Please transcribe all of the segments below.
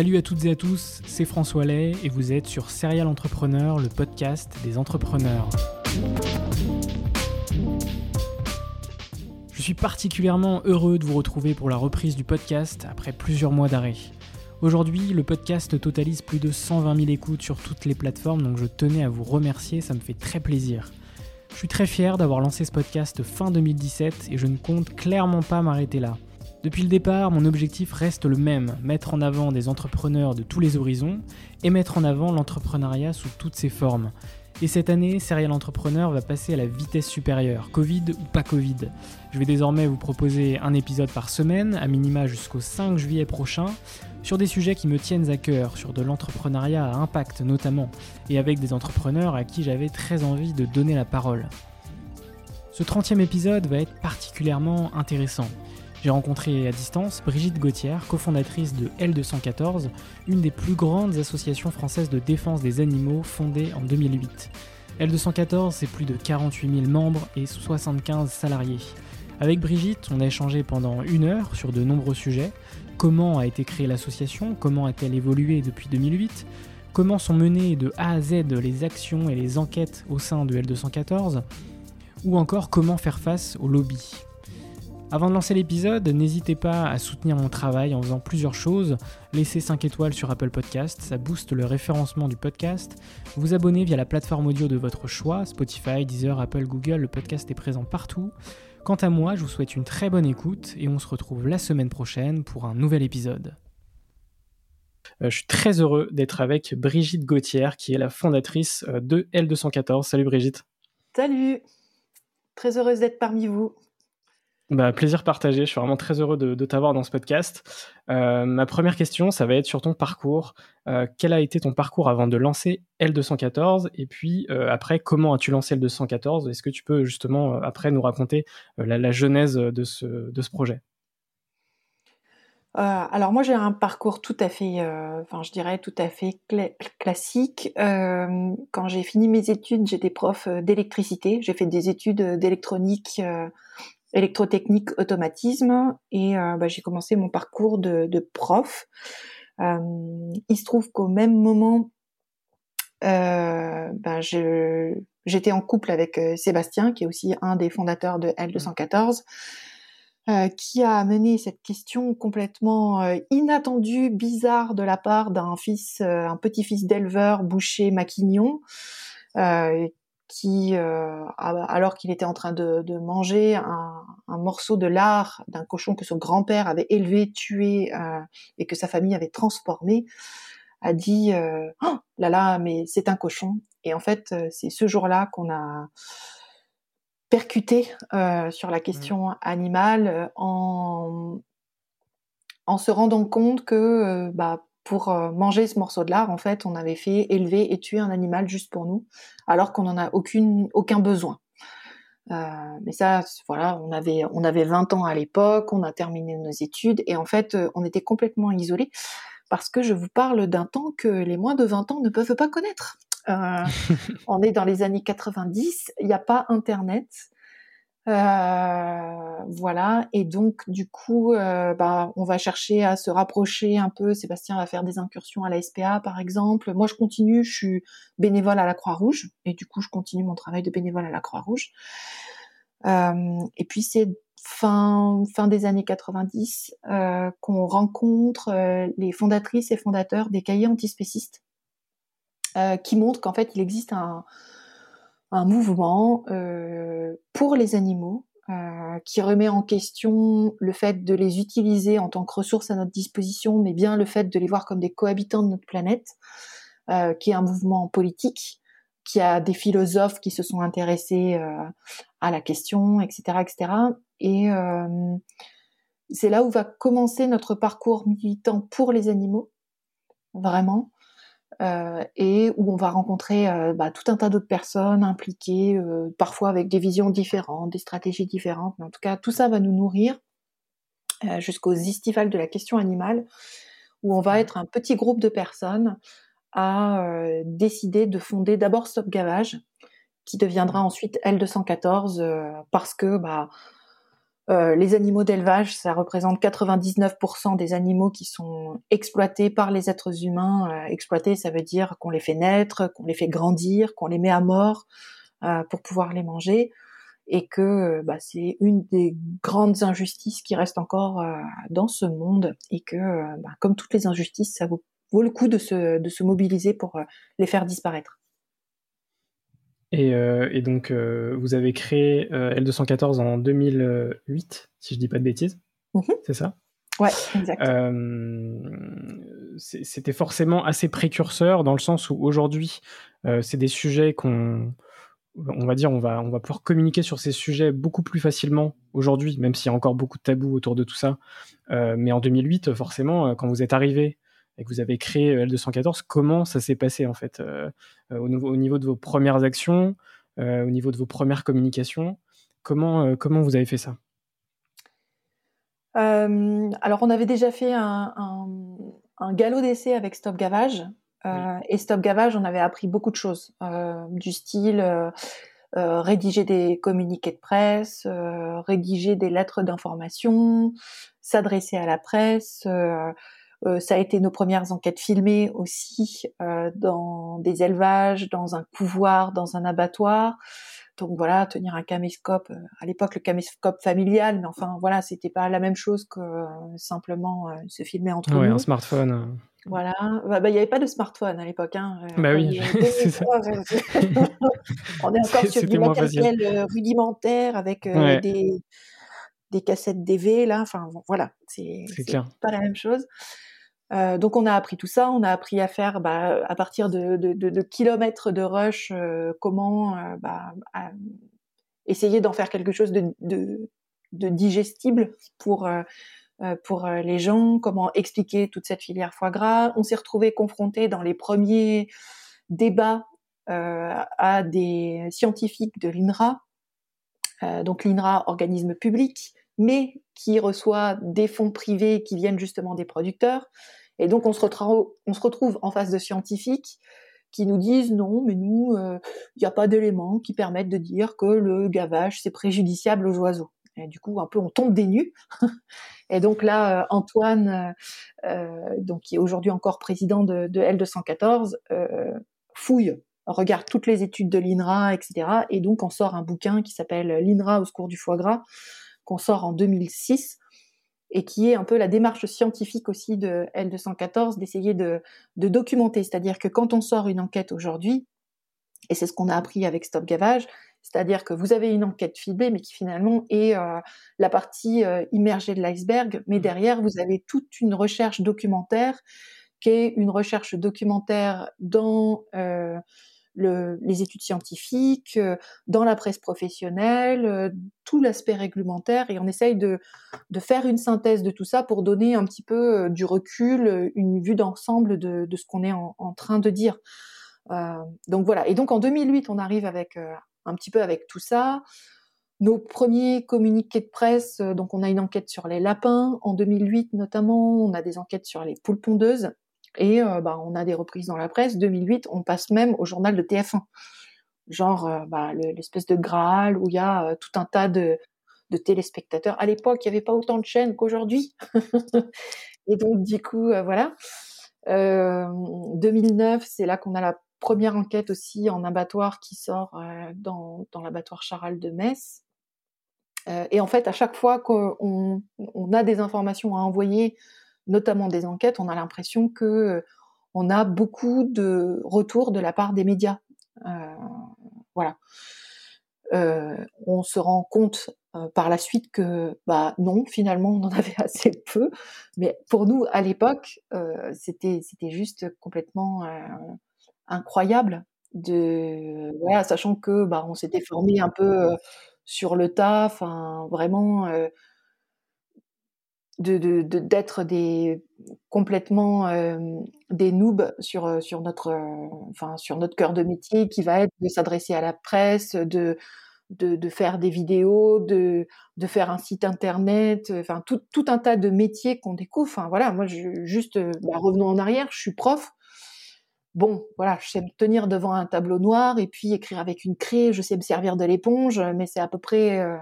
Salut à toutes et à tous, c'est François Lay et vous êtes sur Serial Entrepreneur, le podcast des entrepreneurs. Je suis particulièrement heureux de vous retrouver pour la reprise du podcast après plusieurs mois d'arrêt. Aujourd'hui, le podcast totalise plus de 120 000 écoutes sur toutes les plateformes, donc je tenais à vous remercier, ça me fait très plaisir. Je suis très fier d'avoir lancé ce podcast fin 2017 et je ne compte clairement pas m'arrêter là. Depuis le départ, mon objectif reste le même, mettre en avant des entrepreneurs de tous les horizons et mettre en avant l'entrepreneuriat sous toutes ses formes. Et cette année, Serial Entrepreneur va passer à la vitesse supérieure, Covid ou pas Covid. Je vais désormais vous proposer un épisode par semaine, à minima jusqu'au 5 juillet prochain, sur des sujets qui me tiennent à cœur, sur de l'entrepreneuriat à impact notamment, et avec des entrepreneurs à qui j'avais très envie de donner la parole. Ce 30e épisode va être particulièrement intéressant. J'ai rencontré à distance Brigitte Gauthier, cofondatrice de L214, une des plus grandes associations françaises de défense des animaux fondée en 2008. L214, c'est plus de 48 000 membres et 75 salariés. Avec Brigitte, on a échangé pendant une heure sur de nombreux sujets. Comment a été créée l'association? Comment a-t-elle évolué depuis 2008 Comment sont menées de A à Z les actions et les enquêtes au sein de L214 Ou encore comment faire face au lobby? Avant de lancer l'épisode, n'hésitez pas à soutenir mon travail en faisant plusieurs choses. Laissez 5 étoiles sur Apple Podcast, ça booste le référencement du podcast. Vous abonner via la plateforme audio de votre choix, Spotify, Deezer, Apple, Google, le podcast est présent partout. Quant à moi, je vous souhaite une très bonne écoute et on se retrouve la semaine prochaine pour un nouvel épisode. Euh, je suis très heureux d'être avec Brigitte Gauthier, qui est la fondatrice euh, de L214. Salut Brigitte. Salut, très heureuse d'être parmi vous. Bah, plaisir partagé. Je suis vraiment très heureux de, t'avoir dans ce podcast. Euh, ma première question, ça va être sur ton parcours. Euh, quel a été ton parcours avant de lancer L214 Et puis euh, après, comment as-tu lancé L214 Est-ce que tu peux justement après nous raconter la, genèse de ce, de ce projet? Alors moi j'ai un parcours tout à fait, enfin je dirais tout à fait classique. quand j'ai fini mes études, j'étais prof d'électricité. J'ai fait des études d'électronique électrotechnique, automatisme, et euh, bah, j'ai commencé mon parcours de, de prof. Euh, il se trouve qu'au même moment, euh, ben j'étais en couple avec euh, Sébastien, qui est aussi un des fondateurs de L214, euh, qui a amené cette question complètement euh, inattendue, bizarre de la part d'un fils, un petit-fils d'éleveur boucher maquignon, qui, euh, alors qu'il était en train de, manger un, morceau de lard d'un cochon que son grand-père avait élevé, tué euh, et que sa famille avait transformé, a dit euh, oh là là, mais c'est un cochon. Et en fait, c'est ce jour-là qu'on a percuté sur la question animale en en se rendant compte que bah, pour euh, manger ce morceau de lard, en fait, on avait fait élever et tuer un animal juste pour nous, alors qu'on n'en a aucune, aucun besoin. Euh, mais ça, voilà, on avait, on avait 20 ans à l'époque, on a terminé nos études, et en fait, euh, on était complètement isolés, parce que je vous parle d'un temps que les moins de 20 ans ne peuvent pas connaître. on est dans les années 90, il n'y a pas Internet. Euh, voilà, et donc du coup, euh, bah, on va chercher à se rapprocher un peu. Sébastien va faire des incursions à la SPA, par exemple. Moi, je continue, je suis bénévole à la Croix-Rouge, et du coup, je continue mon travail de bénévole à la Croix-Rouge. Euh, et puis, c'est fin, fin des années 90 qu'on rencontre les fondatrices et fondateurs des cahiers antispécistes, qui montrent qu'en fait, il existe un, un mouvement euh, pour les animaux euh, qui remet en question le fait de les utiliser en tant que ressources à notre disposition, mais bien le fait de les voir comme des cohabitants de notre planète, euh, qui est un mouvement politique, qui a des philosophes qui se sont intéressés euh, à la question, etc., etc. Et c'est là où va commencer notre parcours militant pour les animaux, vraiment. Euh, et où on va rencontrer euh, bah, tout un tas d'autres personnes impliquées, euh, parfois avec des visions différentes, des stratégies différentes. Mais en tout cas, tout ça va nous nourrir jusqu'aux estivales de la question animale, où on va mmh. être un petit groupe de personnes à décider de fonder d'abord Stop Gavage, qui deviendra mmh. ensuite L214, parce que bah, euh, les animaux d'élevage, ça représente 99% des animaux qui sont exploités par les êtres humains. Euh, exploités, ça veut dire qu'on les fait naître, qu'on les fait grandir, qu'on les met à mort euh, pour pouvoir les manger, et que bah, c'est une des grandes injustices qui reste encore dans ce monde, et que, bah, comme toutes les injustices, ça vaut, le coup de se mobiliser pour les faire disparaître. Et, euh, et, donc, euh, vous avez créé euh, L214 en 2008, si je dis pas de bêtises. Mhm. C'est ça? Ouais, exact. C'était forcément assez précurseur dans le sens où aujourd'hui, c'est des sujets qu'on, on va dire, on va, on va pouvoir communiquer sur ces sujets beaucoup plus facilement aujourd'hui, même s'il y a encore beaucoup de tabous autour de tout ça. mais en 2008, forcément, quand vous êtes arrivé et que vous avez créé euh, L214, comment ça s'est passé en fait euh, euh, au, niveau, au, niveau, de vos premières actions, au niveau de vos premières communications Comment, comment vous avez fait ça? Alors on avait déjà fait un, un, galop d'essai avec Stop Gavage. Et Stop Gavage, on avait appris beaucoup de choses, du style rédiger des communiqués de presse, rédiger des lettres d'information, s'adresser à la presse, euh, ça a été nos premières enquêtes filmées aussi euh, dans des élevages, dans un couvoir, dans un abattoir. Donc voilà, tenir un caméscope, euh, à l'époque le caméscope familial, mais enfin voilà, c'était pas la même chose que simplement se filmer entre ouais, nous. un smartphone. Voilà, bah, bah, il n'y avait pas de smartphone à l'époque. Hein. Bah oui, c'est ça. On est encore sur du matériel rudimentaire avec des, des cassettes DV là. Enfin voilà, c'est pas la même chose. Euh, donc on a appris tout ça, on a appris à faire bah, à partir de, kilomètres de rush euh, comment euh, bah, essayer d'en faire quelque chose de, digestible pour pour les gens, comment expliquer toute cette filière foie gras. On s'est retrouvé confronté dans les premiers débats à des scientifiques de l'INRA, donc l'INRA organisme public, mais qui reçoit des fonds privés qui viennent justement des producteurs. Et donc on se, retrouve, en face de scientifiques qui nous disent non, mais nous, il euh, n'y a pas d'éléments qui permettent de dire que le gavage c'est préjudiciable aux oiseaux. Et du coup, un peu, on tombe des nues. et donc là, euh, Antoine, euh, donc qui est aujourd'hui encore président de, de L214, fouille, regarde toutes les études de l'INRA, etc. Et donc on sort un bouquin qui s'appelle L'INRA au secours du foie gras, qu'on sort en 2006 et qui est un peu la démarche scientifique aussi de L214 d'essayer de, documenter. C'est-à-dire que quand on sort une enquête aujourd'hui, et c'est ce qu'on a appris avec Stop Gavage, c'est-à-dire que vous avez une enquête fiblée, mais qui finalement est euh, la partie euh, immergée de l'iceberg, mais mmh. derrière, vous avez toute une recherche documentaire qui est une recherche documentaire dans euh, les études scientifiques, euh, dans la presse professionnelle, euh, tout l'aspect réglementaire, et on essaye de, faire une synthèse de tout ça pour donner un petit peu euh, du recul, une vue d'ensemble de, ce qu'on est en, train de dire. donc voilà. Et donc en 2008, on arrive avec un petit peu avec tout ça. Nos premiers communiqués de presse, donc on a une enquête sur les lapins en 2008 notamment, on a des enquêtes sur les poules pondeuses Et bah, on a des reprises dans la presse. 2008, on passe même au journal de TF1 genre bah, l'espèce de Graal où il y a tout un tas de, téléspectateurs. À l'époque, il n'y avait pas autant de chaînes qu'aujourd'hui. et donc, du coup, voilà. 2009, c'est là qu'on a la première enquête aussi en abattoir qui sort dans, l'abattoir Charal de Metz. et en fait, à chaque fois qu'on on a des informations à envoyer, notamment des enquêtes, on a l'impression que on a beaucoup de retours de la part des médias. voilà. on se rend compte par la suite que bah non finalement on en avait assez peu mais pour nous à l'époque c'était c'était juste complètement incroyable de voilà sachant que bah on s'était formé un peu sur le tas vraiment d'être des complètement des noobs sur sur notre enfin sur notre cœur de métier qui va être de s'adresser à la presse de de, faire des vidéos, de, de faire un site internet, euh, enfin tout, tout un tas de métiers qu'on découvre. Enfin voilà, moi juste euh, bah, revenons en arrière, je suis prof. Bon, voilà, je sais me tenir devant un tableau noir et puis écrire avec une craie, je sais me servir de l'éponge, mais c'est à peu près euh,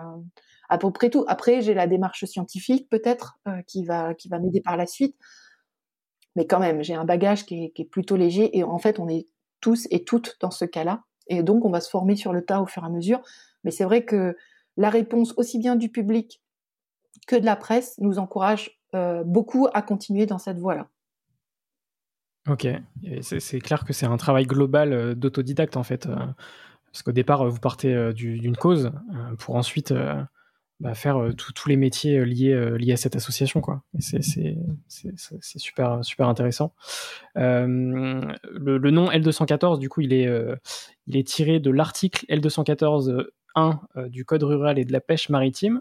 à peu près tout. Après, j'ai la démarche scientifique peut-être qui va qui va m'aider par la suite, mais quand même, j'ai un bagage qui est, plutôt léger et en fait, on est tous et toutes dans ce cas-là. Et donc, on va se former sur le tas au fur et à mesure. Mais c'est vrai que la réponse aussi bien du public que de la presse nous encourage euh, beaucoup à continuer dans cette voie-là. Ok, c'est clair que c'est un travail global euh, d'autodidacte en fait, euh, parce qu'au départ vous partez d'une cause pour ensuite bah, faire tous les métiers liés, liés à cette association quoi. C'est super super intéressant. Le, nom L214 du coup il est il est tiré de l'article L214 euh, du Code rural et de la pêche maritime,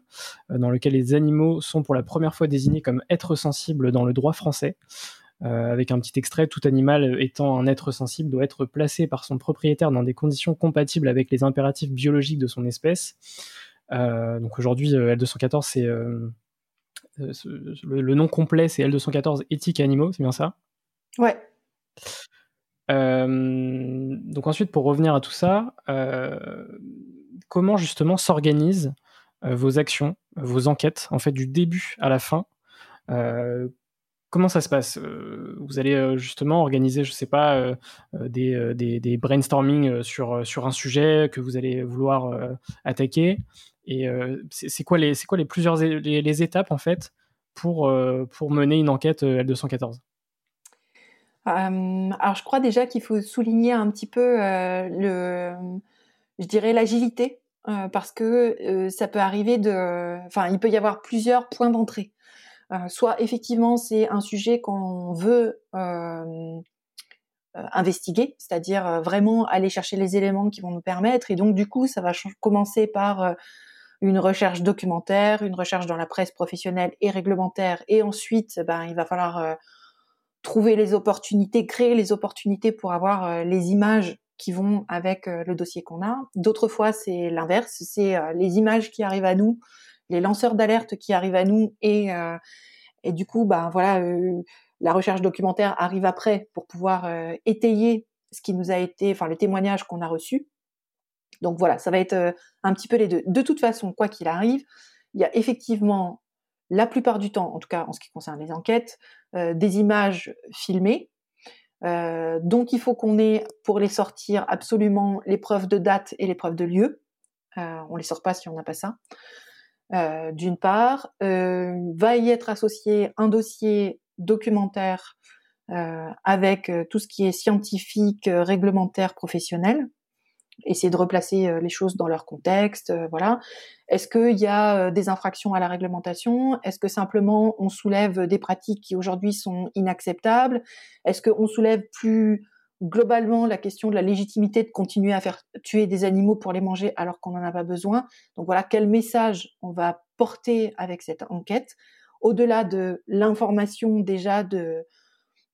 euh, dans lequel les animaux sont pour la première fois désignés comme êtres sensibles dans le droit français. Euh, avec un petit extrait, tout animal étant un être sensible doit être placé par son propriétaire dans des conditions compatibles avec les impératifs biologiques de son espèce. Donc aujourd'hui, L214, c'est le, nom complet, c'est L214 éthique animaux, c'est bien ça? Ouais. donc ensuite, pour revenir à tout ça, comment justement s'organisent euh, vos actions, vos enquêtes, en fait, du début à la fin? Euh, comment ça se passe euh, Vous allez justement organiser, je ne sais pas, des, des, brainstorming sur, un sujet que vous allez vouloir attaquer. Et c'est quoi, les, plusieurs les, étapes en fait pour, mener une enquête L214 alors je crois déjà qu'il faut souligner un petit peu je dirais l'agilité, euh, parce que euh, ça peut arriver de, enfin, il peut y avoir plusieurs points d'entrée. Euh, soit effectivement c'est un sujet qu'on veut investiguer, c'est-à-dire vraiment aller chercher les éléments qui vont nous permettre, et donc du coup ça va commencer par une recherche documentaire, une recherche dans la presse professionnelle et réglementaire, et ensuite, ben, il va falloir trouver les opportunités, créer les opportunités pour avoir les images qui vont avec euh, le dossier qu'on a. D'autres fois, c'est l'inverse, c'est euh, les images qui arrivent à nous, les lanceurs d'alerte qui arrivent à nous et euh, et du coup, bah voilà, la recherche documentaire arrive après pour pouvoir étayer ce qui nous a été, enfin le témoignage qu'on a reçu. Donc voilà, ça va être un petit peu les deux. De toute façon, quoi qu'il arrive, il y a effectivement la plupart du temps, en tout cas en ce qui concerne les enquêtes, des images filmées euh, donc il faut qu'on ait pour les sortir absolument les preuves de date et les preuves de lieu. Euh, on les sort pas si on n'a pas ça. Euh, D'une part, euh, va y être associé un dossier documentaire euh, avec tout ce qui est scientifique, réglementaire, professionnel. Essayer de replacer les choses dans leur contexte, voilà. Est-ce qu'il y a des infractions à la réglementation? Est-ce que simplement on soulève des pratiques qui aujourd'hui sont inacceptables? Est-ce qu'on soulève plus globalement la question de la légitimité de continuer à faire tuer des animaux pour les manger alors qu'on n'en a pas besoin Donc voilà, quel message on va porter avec cette enquête au-delà de l'information déjà de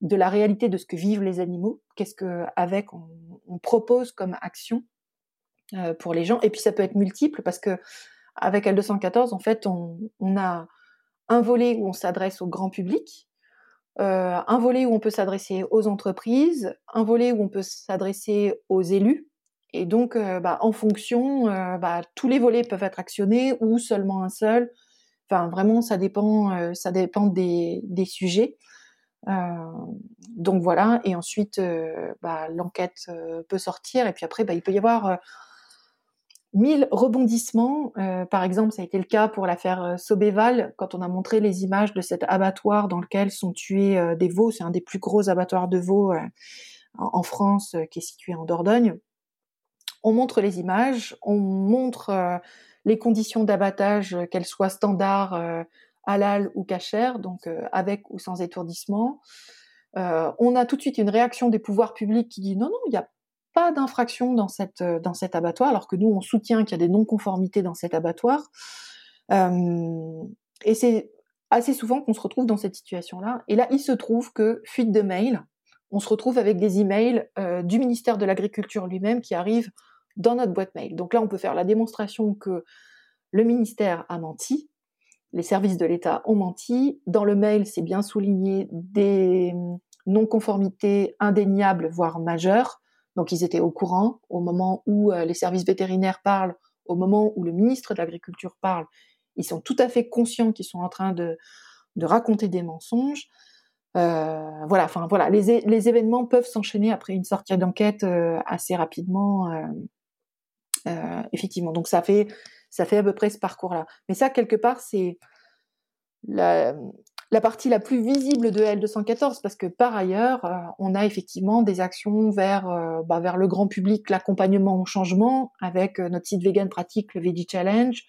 de la réalité de ce que vivent les animaux, qu'est-ce que avec on, on propose comme action euh, pour les gens. Et puis ça peut être multiple parce que avec L214, en fait, on, a un volet où on s'adresse au grand public, un volet où on peut s'adresser aux entreprises, un volet où on peut s'adresser aux élus. Et donc, bah, en fonction, bah, tous les volets peuvent être actionnés ou seulement un seul. Enfin, vraiment, ça dépend, ça dépend des, sujets. donc voilà. Et ensuite, bah, l'enquête peut sortir. Et puis après, il peut y avoir mille rebondissements. Euh, par exemple, ça a été le cas pour l'affaire euh, Sobéval, quand on a montré les images de cet abattoir dans lequel sont tués euh, des veaux. C'est un des plus gros abattoirs de veaux en France, qui est situé en Dordogne. On montre les images, on montre les conditions d'abattage, qu'elles soient standards, halal ou cachère, donc avec ou sans étourdissement. on a tout de suite une réaction des pouvoirs publics qui dit non, non, il n'y a pas d'infraction dans, cette, euh, dans cet abattoir, alors que nous, on soutient qu'il y a des non-conformités dans cet abattoir. Euh, et c'est assez souvent qu'on se retrouve dans cette situation-là. Et là, il se trouve que, fuite de mail, on se retrouve avec des emails euh, du ministère de l'Agriculture lui-même qui arrivent dans notre boîte mail. Donc là, on peut faire la démonstration que le ministère a menti, les services de l'État ont menti. Dans le mail, c'est bien souligné des non-conformités indéniables, voire majeures. Donc ils étaient au courant au moment où euh, les services vétérinaires parlent, au moment où le ministre de l'Agriculture parle. Ils sont tout à fait conscients qu'ils sont en train de, raconter des mensonges. Euh, voilà, enfin voilà, les, événements peuvent s'enchaîner après une sortie d'enquête euh, assez rapidement, effectivement. Donc ça fait ça fait à peu près ce parcours-là. Mais ça quelque part c'est la partie la plus visible de L214 parce que par ailleurs, euh, on a effectivement des actions vers, euh, bah, vers le grand public, l'accompagnement au changement avec euh, notre site Vegan Pratique, le Veggie Challenge.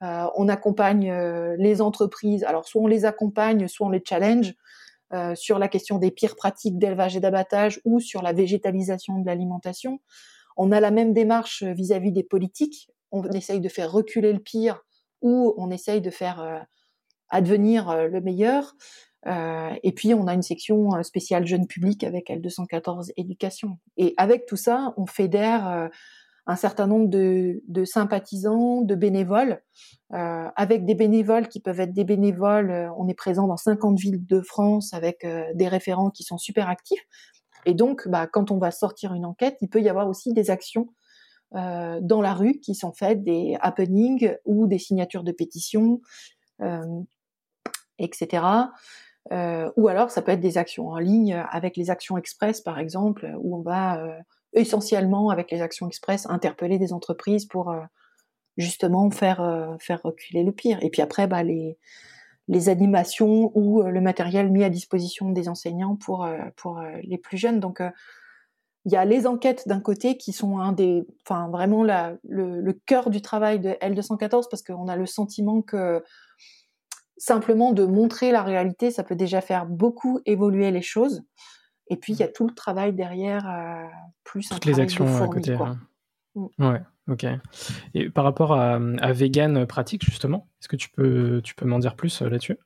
on accompagne les entreprises, alors soit on les accompagne, soit on les challenge sur la question des pires pratiques d'élevage et d'abattage ou sur la végétalisation de l'alimentation. On a la même démarche vis-à-vis -vis des politiques. On essaye de faire reculer le pire ou on essaye de faire advenir euh, le meilleur. Euh, et puis on a une section euh, spéciale jeune public avec L214 éducation. Et avec tout ça, on fédère un certain nombre de, sympathisants, de bénévoles, avec des bénévoles qui peuvent être des bénévoles. on est présent dans 50 villes de France avec des référents qui sont super actifs. Et donc, bah, quand on va sortir une enquête, il peut y avoir aussi des actions dans la rue qui sont faites, des happenings ou des signatures de pétitions etc. Euh, ou alors ça peut être des actions en ligne avec les actions express par exemple, où on va euh, essentiellement avec les actions express interpeller des entreprises pour euh, justement faire faire reculer le pire. Et puis après bah, les les animations ou le matériel mis à disposition des enseignants pour pour les plus jeunes. Donc il y a les enquêtes d'un côté qui sont un des, enfin vraiment la, le, le cœur du travail de L214 parce qu'on a le sentiment que simplement de montrer la réalité, ça peut déjà faire beaucoup évoluer les choses. Et puis, il y a tout le travail derrière, euh, plus Toutes les actions à côté. Quoi. Mm. Ouais, ok. Et par rapport à, Vegan Pratique, justement, est-ce que tu peux, tu peux m'en dire plus euh, là-dessus?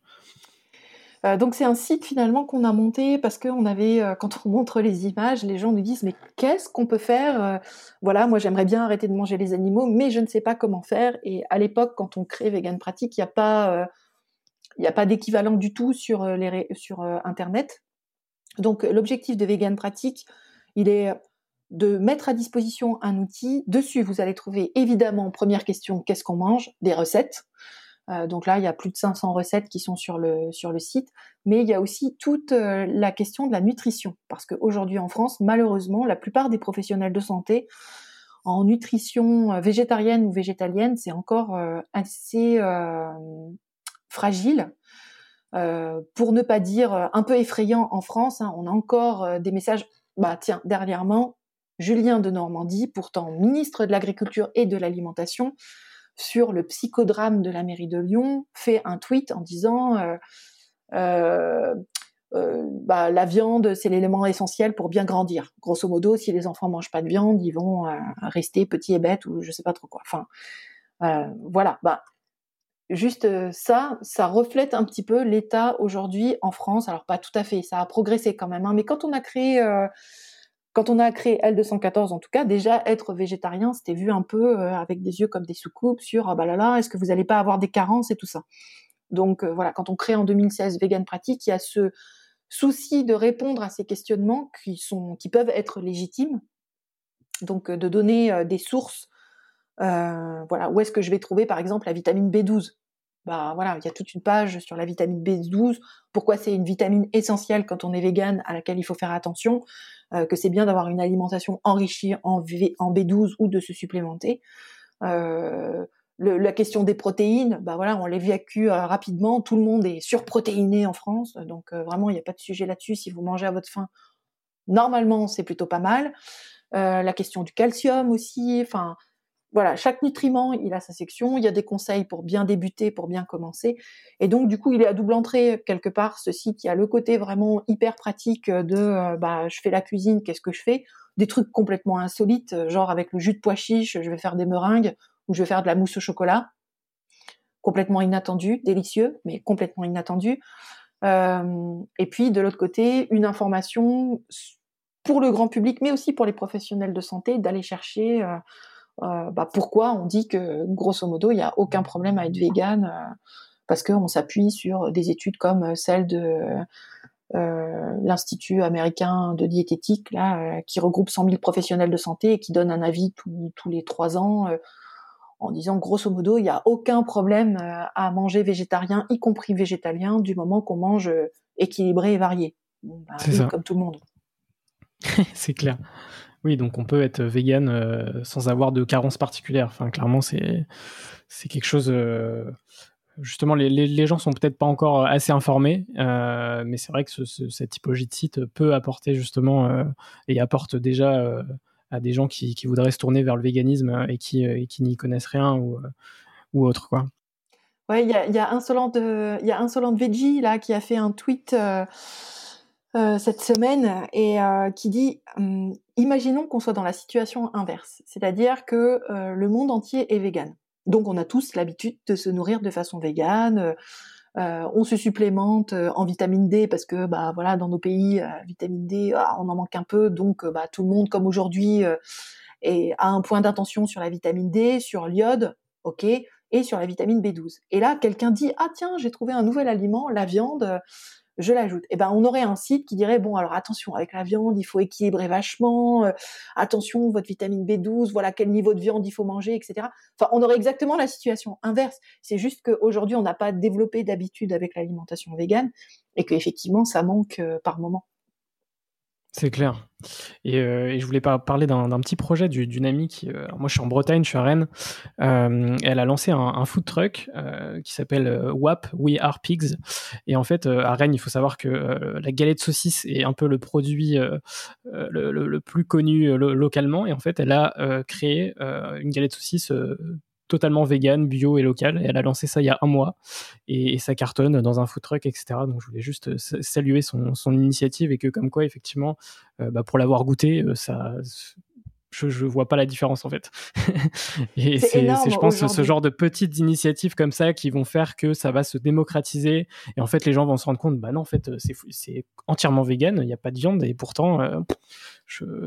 Euh, donc c'est un site finalement qu'on a monté parce qu'on avait, quand on montre les images, les gens nous disent mais qu'est-ce qu'on peut faire Voilà, moi j'aimerais bien arrêter de manger les animaux, mais je ne sais pas comment faire. Et à l'époque, quand on crée Vegan Pratique, il n'y a pas il n'y a pas d'équivalent du tout sur, euh, les, sur euh, Internet. Donc l'objectif de Vegan Pratique, il est de mettre à disposition un outil. Dessus, vous allez trouver évidemment, première question, qu'est-ce qu'on mange? Des recettes. Euh, donc là, il y a plus de 500 recettes qui sont sur le, sur le site. Mais il y a aussi toute la question de la nutrition. Parce qu'aujourd'hui en France, malheureusement, la plupart des professionnels de santé en nutrition végétarienne ou végétalienne, c'est encore assez fragile, euh, pour ne pas dire euh, un peu effrayant en France. Hein. on a encore euh, des messages. Bah tiens, dernièrement, Julien de Normandie, pourtant ministre de l'Agriculture et de l'Alimentation, sur le psychodrame de la mairie de Lyon, fait un tweet en disant bah, la viande, c'est l'élément essentiel pour bien grandir. Grosso modo, si les enfants mangent pas de viande, ils vont rester petits et bêtes ou je sais pas trop quoi. Enfin, voilà. Bah, juste euh, ça, ça reflète un petit peu l'état aujourd'hui en France. Alors pas tout à fait, ça a progressé quand même. Hein, mais quand on a créé, euh, quand on a créé L214 en tout cas, déjà être végétarien, c'était vu un peu euh, avec des yeux comme des soucoupes sur ah bah là là, est-ce que vous n'allez pas avoir des carences et tout ça? Donc voilà, quand on crée en 2016 Vegan Pratique, il y a ce souci de répondre à ces questionnements qui, sont, qui peuvent être légitimes, donc de donner des sources. Voilà, où est-ce que je vais trouver par exemple la vitamine B12? Bah voilà, il y a toute une page sur la vitamine B12, pourquoi c'est une vitamine essentielle quand on est vegan, à laquelle il faut faire attention, euh, que c'est bien d'avoir une alimentation enrichie en, en, B12 ou de se supplémenter. Euh, la question des protéines, bah voilà, on l'évacue euh, rapidement. Tout le monde est surprotéiné en France, donc euh, vraiment il n'y a pas de sujet là-dessus. Si vous mangez à votre faim, normalement c'est plutôt pas mal. Euh, la question du calcium aussi, enfin voilà, chaque nutriment, il a sa section, il y a des conseils pour bien débuter, pour bien commencer. Et donc, du coup, il est à double entrée, quelque part, ce site. Il y a le côté vraiment hyper pratique de, euh, bah, je fais la cuisine, qu'est-ce que je fais? Des trucs complètement insolites, genre avec le jus de pois chiche, je vais faire des meringues, ou je vais faire de la mousse au chocolat. Complètement inattendu, délicieux, mais complètement inattendu. Euh, et puis, de l'autre côté, une information pour le grand public, mais aussi pour les professionnels de santé, d'aller chercher... Euh, euh, bah, pourquoi on dit que grosso modo il n'y a aucun problème à être vegan euh, parce qu'on s'appuie sur des études comme celle de euh, l'Institut américain de diététique là, qui regroupe 100 000 professionnels de santé et qui donne un avis tous les trois ans en disant grosso modo il n'y a aucun problème à manger végétarien, y compris végétalien, du moment qu'on mange équilibré et varié. Bah, comme tout le monde. c'est clair. Oui, donc on peut être vegan euh, sans avoir de carence particulière. Enfin, clairement, c'est quelque chose. Euh, justement, les, les, gens sont peut-être pas encore assez informés, euh, mais c'est vrai que cette typologie de site peut apporter justement et apporte déjà à des gens qui, qui, voudraient se tourner vers le véganisme et qui, qui n'y connaissent rien ou, ou autre quoi. Ouais, il y a, y a Insolente, Veggie qui a fait un tweet euh, cette semaine et euh, qui dit hum, imaginons qu'on soit dans la situation inverse, c'est-à-dire que euh, le monde entier est vegan. Donc on a tous l'habitude de se nourrir de façon végane. on se supplémente en vitamine D parce que bah voilà dans nos pays vitamine D ah, on en manque un peu donc bah tout le monde comme aujourd'hui est a un point d'attention sur la vitamine D, sur l'iode, ok, et sur la vitamine B12. Et là quelqu'un dit ah tiens j'ai trouvé un nouvel aliment, la viande je l'ajoute. Et eh ben on aurait un site qui dirait bon alors attention avec la viande, il faut équilibrer vachement, euh, attention votre vitamine B12, voilà quel niveau de viande il faut manger, etc. Enfin on aurait exactement la situation inverse. C'est juste qu'aujourd'hui on n'a pas développé d'habitude avec l'alimentation végane et qu'effectivement ça manque euh, par moment. C'est clair. Et, euh, je voulais parler d'un petit projet d'une amie qui, euh, moi je suis en Bretagne, je suis à Rennes. Euh, elle a lancé un, food truck qui s'appelle WAP, We Are Pigs. Et en fait, à Rennes, il faut savoir que la galette saucisse est un peu le produit le, plus connu localement. Et en fait, elle a créé une galette saucisse totalement vegan, bio et local. Elle a lancé ça il y a un mois et, ça cartonne dans un food truck, etc. Donc je voulais juste euh, saluer son, son initiative et que comme quoi effectivement, euh, bah, pour l'avoir goûté, euh, ça, je, je vois pas la différence en fait. et c'est, je pense, ce genre de petites initiatives comme ça qui vont faire que ça va se démocratiser et en fait les gens vont se rendre compte, bah non, en fait c'est, c'est entièrement vegan, il n'y a pas de viande et pourtant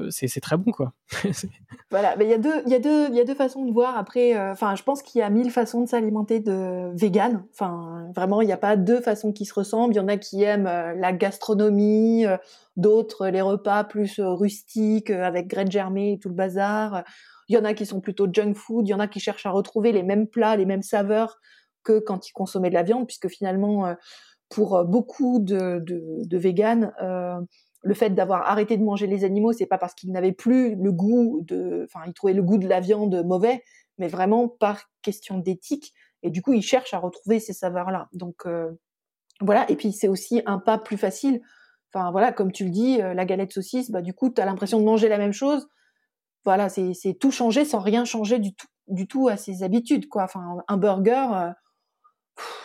c'est très bon quoi. voilà, mais il y a deux y a deux il y a deux façons de voir après euh, enfin je pense qu'il y a mille façons de s'alimenter de vegan. Enfin vraiment il n'y a pas deux façons qui se ressemblent, il y en a qui aiment euh, la gastronomie, euh, d'autres les repas plus rustiques avec graines germées et tout le bazar. Il y en a qui sont plutôt junk food, il y en a qui cherchent à retrouver les mêmes plats, les mêmes saveurs que quand ils consommaient de la viande puisque finalement pour beaucoup de de, véganes le fait d'avoir arrêté de manger les animaux, c'est pas parce qu'ils n'avaient plus le goût de, enfin, ils trouvaient le goût de la viande mauvais, mais vraiment par question d'éthique. Et du coup, ils cherchent à retrouver ces saveurs-là. Donc euh, voilà. Et puis c'est aussi un pas plus facile. Enfin voilà, comme tu le dis, euh, la galette saucisse, bah du coup, tu as l'impression de manger la même chose. Voilà, c'est tout changer sans rien changer du tout, du tout à ses habitudes, quoi. Enfin, un burger. Euh,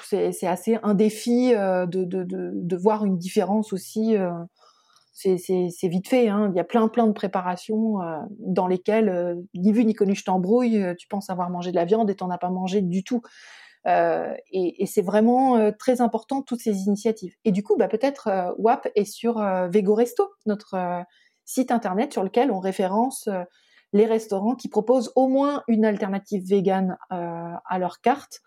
c'est assez un défi de, de, de, de, voir une différence aussi c'est vite fait. Hein. Il y a plein plein de préparations euh, dans lesquelles euh, ni vu ni connu je t'embrouille. Euh, tu penses avoir mangé de la viande et t'en as pas mangé du tout. Et, et c'est vraiment très important toutes ces initiatives. Et du coup, bah, peut-être WAP est sur Vego Resto, notre site internet sur lequel on référence les restaurants qui proposent au moins une alternative végane à leur carte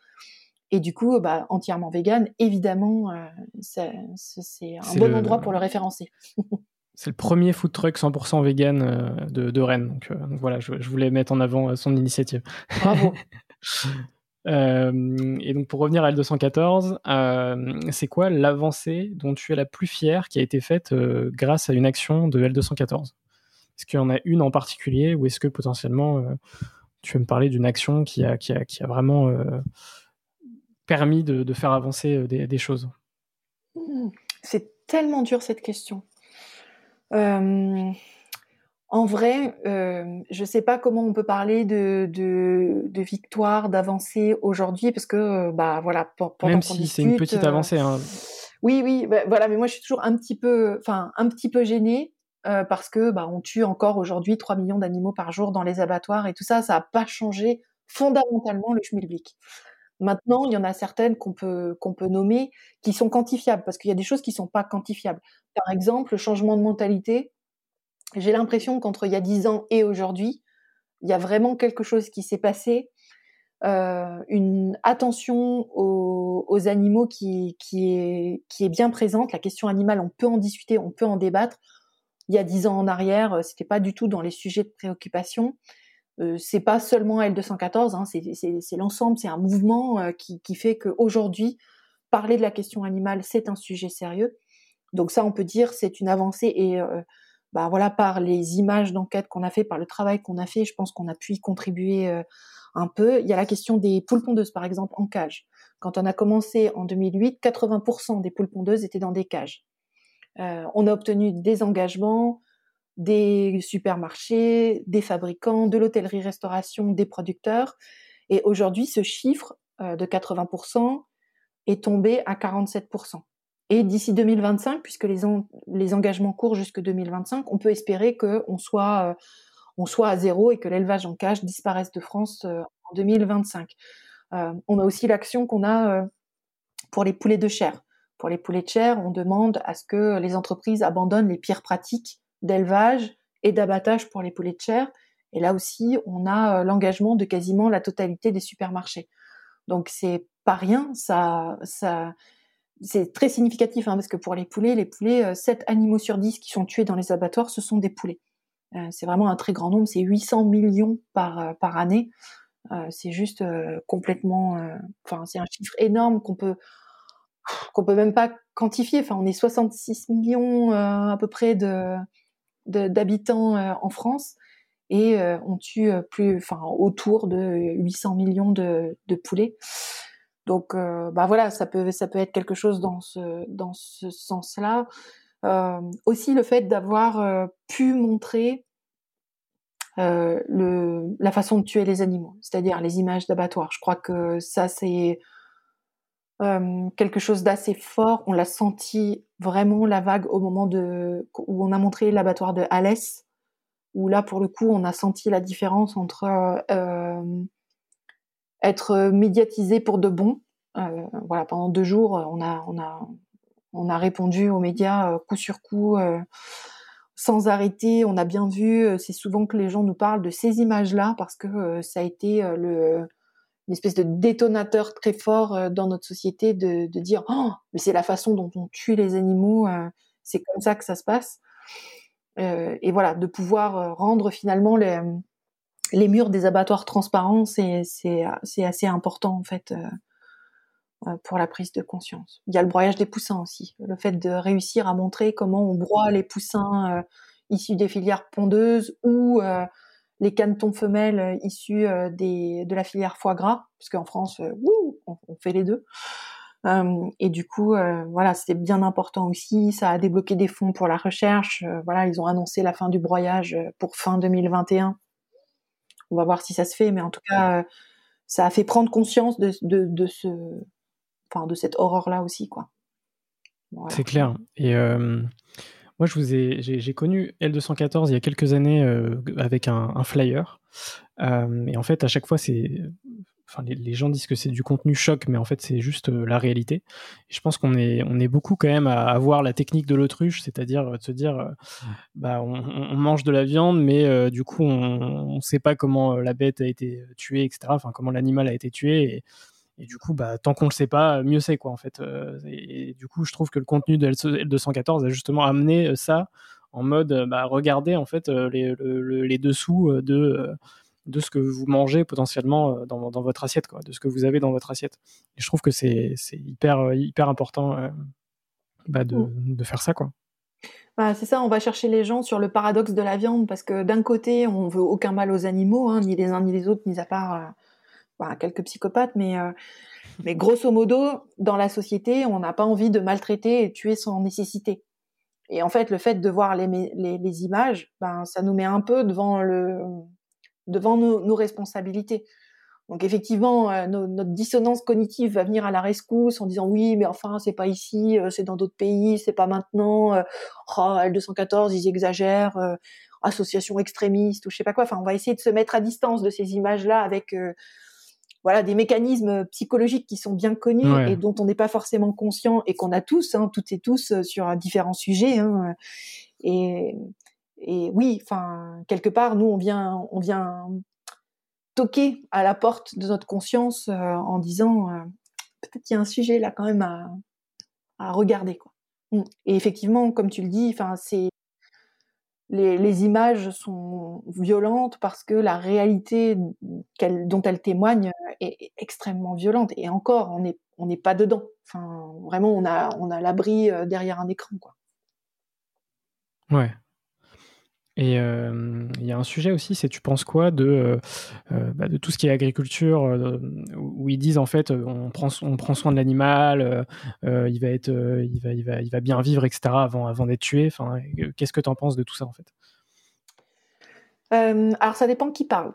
Et du coup, bah, entièrement vegan, évidemment, c'est un bon endroit pour le référencer. C'est le premier food truck 100% vegan de, Rennes. Donc, voilà, je, voulais mettre en avant son initiative. Bravo. et donc pour revenir à L214, c'est quoi l'avancée dont tu es la plus fière qui a été faite grâce à une action de L214 Est-ce qu'il y en a une en particulier ou est-ce que potentiellement tu veux me parler d'une action qui a, vraiment permis de, faire avancer des, choses? Mmh. C'est tellement dur cette question. Euh, en vrai, euh, je ne sais pas comment on peut parler de, de, victoire, d'avancée aujourd'hui, parce que, euh, bah voilà, pendant Même si c'est une petite avancée. Hein. Oui, oui, bah, voilà, mais moi je suis toujours un petit peu, enfin, un petit peu gênée. parce que bah, on tue encore aujourd'hui 3 millions d'animaux par jour dans les abattoirs et tout ça, ça n'a pas changé fondamentalement le schmilblick. Maintenant, il y en a certaines qu'on peut, qu'on peut nommer qui sont quantifiables, parce qu'il y a des choses qui ne sont pas quantifiables. Par exemple, le changement de mentalité. J'ai l'impression qu'entre il y a 10 ans et aujourd'hui, il y a vraiment quelque chose qui s'est passé, euh, une attention aux, animaux qui, est, bien présente. La question animale, on peut en discuter, on peut en débattre. Il y a 10 ans en arrière, c'était pas du tout dans les sujets de préoccupation. Euh, c'est pas seulement L214, hein, c'est l'ensemble, c'est un mouvement euh, qui, qui, fait qu'aujourd'hui, parler de la question animale, c'est un sujet sérieux. Donc ça, on peut dire, c'est une avancée et euh, bah voilà, par les images d'enquête qu'on a fait, par le travail qu'on a fait, je pense qu'on a pu y contribuer un peu. Il y a la question des poules pondeuses, par exemple, en cage. Quand on a commencé en 2008, 80% des poules pondeuses étaient dans des cages. on a obtenu des engagements, des supermarchés, des fabricants, de l'hôtellerie-restauration, des producteurs. Et aujourd'hui, ce chiffre euh, de 80% est tombé à 47%. Et d'ici 2025, puisque les, engagements courent jusque 2025, on peut espérer qu'on soit, euh, soit à zéro et que l'élevage en cage disparaisse de France euh, en 2025. on a aussi l'action qu'on a pour les poulets de chair. Pour les poulets de chair, on demande à ce que les entreprises abandonnent les pires pratiques d'élevage et d'abattage pour les poulets de chair. Et là aussi, on a euh, l'engagement de quasiment la totalité des supermarchés. Donc c'est pas rien, ça, c'est très significatif hein, parce que pour les poulets, les poulets, 7 euh, animaux sur 10 qui sont tués dans les abattoirs, ce sont des poulets. Euh, c'est vraiment un très grand nombre, c'est 800 millions par, par année. c'est juste complètement, enfin c'est un chiffre énorme qu'on peut qu'on peut même pas quantifier. Enfin, on est 66 millions à peu près de d'habitants euh, en France et euh, on tue euh, plus, enfin autour de 800 millions de, poulets. Donc, bah voilà, ça peut, ça peut être quelque chose dans ce, dans ce sens-là. aussi, le fait d'avoir pu montrer le, la façon de tuer les animaux, c'est-à-dire les images d'abattoirs. Je crois que ça, c'est quelque chose d'assez fort. On l'a senti vraiment la vague au moment de où on a montré l'abattoir de Alès, où là pour le coup on a senti la différence entre euh, être médiatisé pour de bon. Euh, voilà, pendant deux jours, on a on a on a répondu aux médias euh, coup sur coup. sans arrêter, on a bien vu, c'est souvent que les gens nous parlent de ces images-là parce que ça a été le, une espèce de détonateur très fort euh, dans notre société de, de dire oh, mais c'est la façon dont on tue les animaux, euh, c'est comme ça que ça se passe. Euh, et voilà, de pouvoir rendre finalement les, les murs des abattoirs transparents, c'est, c'est, c'est assez important en fait pour la prise de conscience. Il y a le broyage des poussins aussi, le fait de réussir à montrer comment on broie les poussins issus des filières pondeuses ou les canetons femelles euh, issus euh, des, de la filière foie gras, parce qu'en France, euh, on, fait les deux. et du coup, voilà, c'était bien important aussi. Ça a débloqué des fonds pour la recherche. voilà, ils ont annoncé la fin du broyage pour fin 2021. On va voir si ça se fait, mais en tout cas, ça a fait prendre conscience de, de, ce, enfin, de cette horreur-là aussi, quoi. C'est clair. Et moi, je vous ai, j'ai, connu L214 il y a quelques années euh, avec un, flyer. Euh, et en fait, à chaque fois, c'est, enfin, les, gens disent que c'est du contenu choc, mais en fait, c'est juste euh, la réalité. Et je pense qu'on est, on est beaucoup quand même à avoir la technique de l'autruche, c'est-à-dire de se dire, bah, on, mange de la viande, mais du coup, on ne sait pas comment la bête a été tuée, etc. Enfin, comment l'animal a été tué. Et, Et du coup, bah, tant qu'on le sait pas, mieux c'est quoi en fait. Et, du coup, je trouve que le contenu de L214 a justement amené ça en mode, bah, regardez en fait les, les dessous de de ce que vous mangez potentiellement dans, dans, votre assiette, quoi, de ce que vous avez dans votre assiette. Et je trouve que c'est hyper, hyper important bah, de, mmh. de, faire ça. Quoi. Bah, c'est ça, on va chercher les gens sur le paradoxe de la viande, parce que d'un côté, on veut aucun mal aux animaux, hein, ni les uns ni les autres, mis à part euh, bah, quelques psychopathes, mais, euh, mais grosso modo, dans la société, on n'a pas envie de maltraiter et tuer sans nécessité. Et en fait, le fait de voir les, les, les images, ben, ça nous met un peu devant, le, devant nos, nos responsabilités. Donc effectivement, euh, notre dissonance cognitive va venir à la rescousse en disant oui, mais enfin c'est pas ici, euh, c'est dans d'autres pays, c'est pas maintenant. Euh, oh, L214, ils exagèrent, association extrémiste ou je sais pas quoi. Enfin, on va essayer de se mettre à distance de ces images-là avec voilà des mécanismes psychologiques qui sont bien connus et dont on n'est pas forcément conscient et qu'on a tous, hein, toutes et tous sur différents sujets. Hein, et, et oui, enfin quelque part, nous on vient, on vient toquer à la porte de notre conscience euh, en disant euh, peut-être qu'il y a un sujet là quand même à, regarder quoi. Mm. Et effectivement, comme tu le dis, enfin c'est les, images sont violentes parce que la réalité dont elles témoignent est extrêmement violente. Et encore, on n'est on n'est pas dedans. Enfin, vraiment, on a on a l'abri euh, derrière un écran quoi. Ouais, et il y a un sujet aussi, c'est tu penses quoi de, bah, de tout ce qui est agriculture, où ils disent en fait on prend, on prend soin de l'animal, il, va il, va, il, va, il va bien vivre, etc. avant, avant d'être tué. Enfin, Qu'est-ce que tu en penses de tout ça en fait? Alors ça dépend qui parle.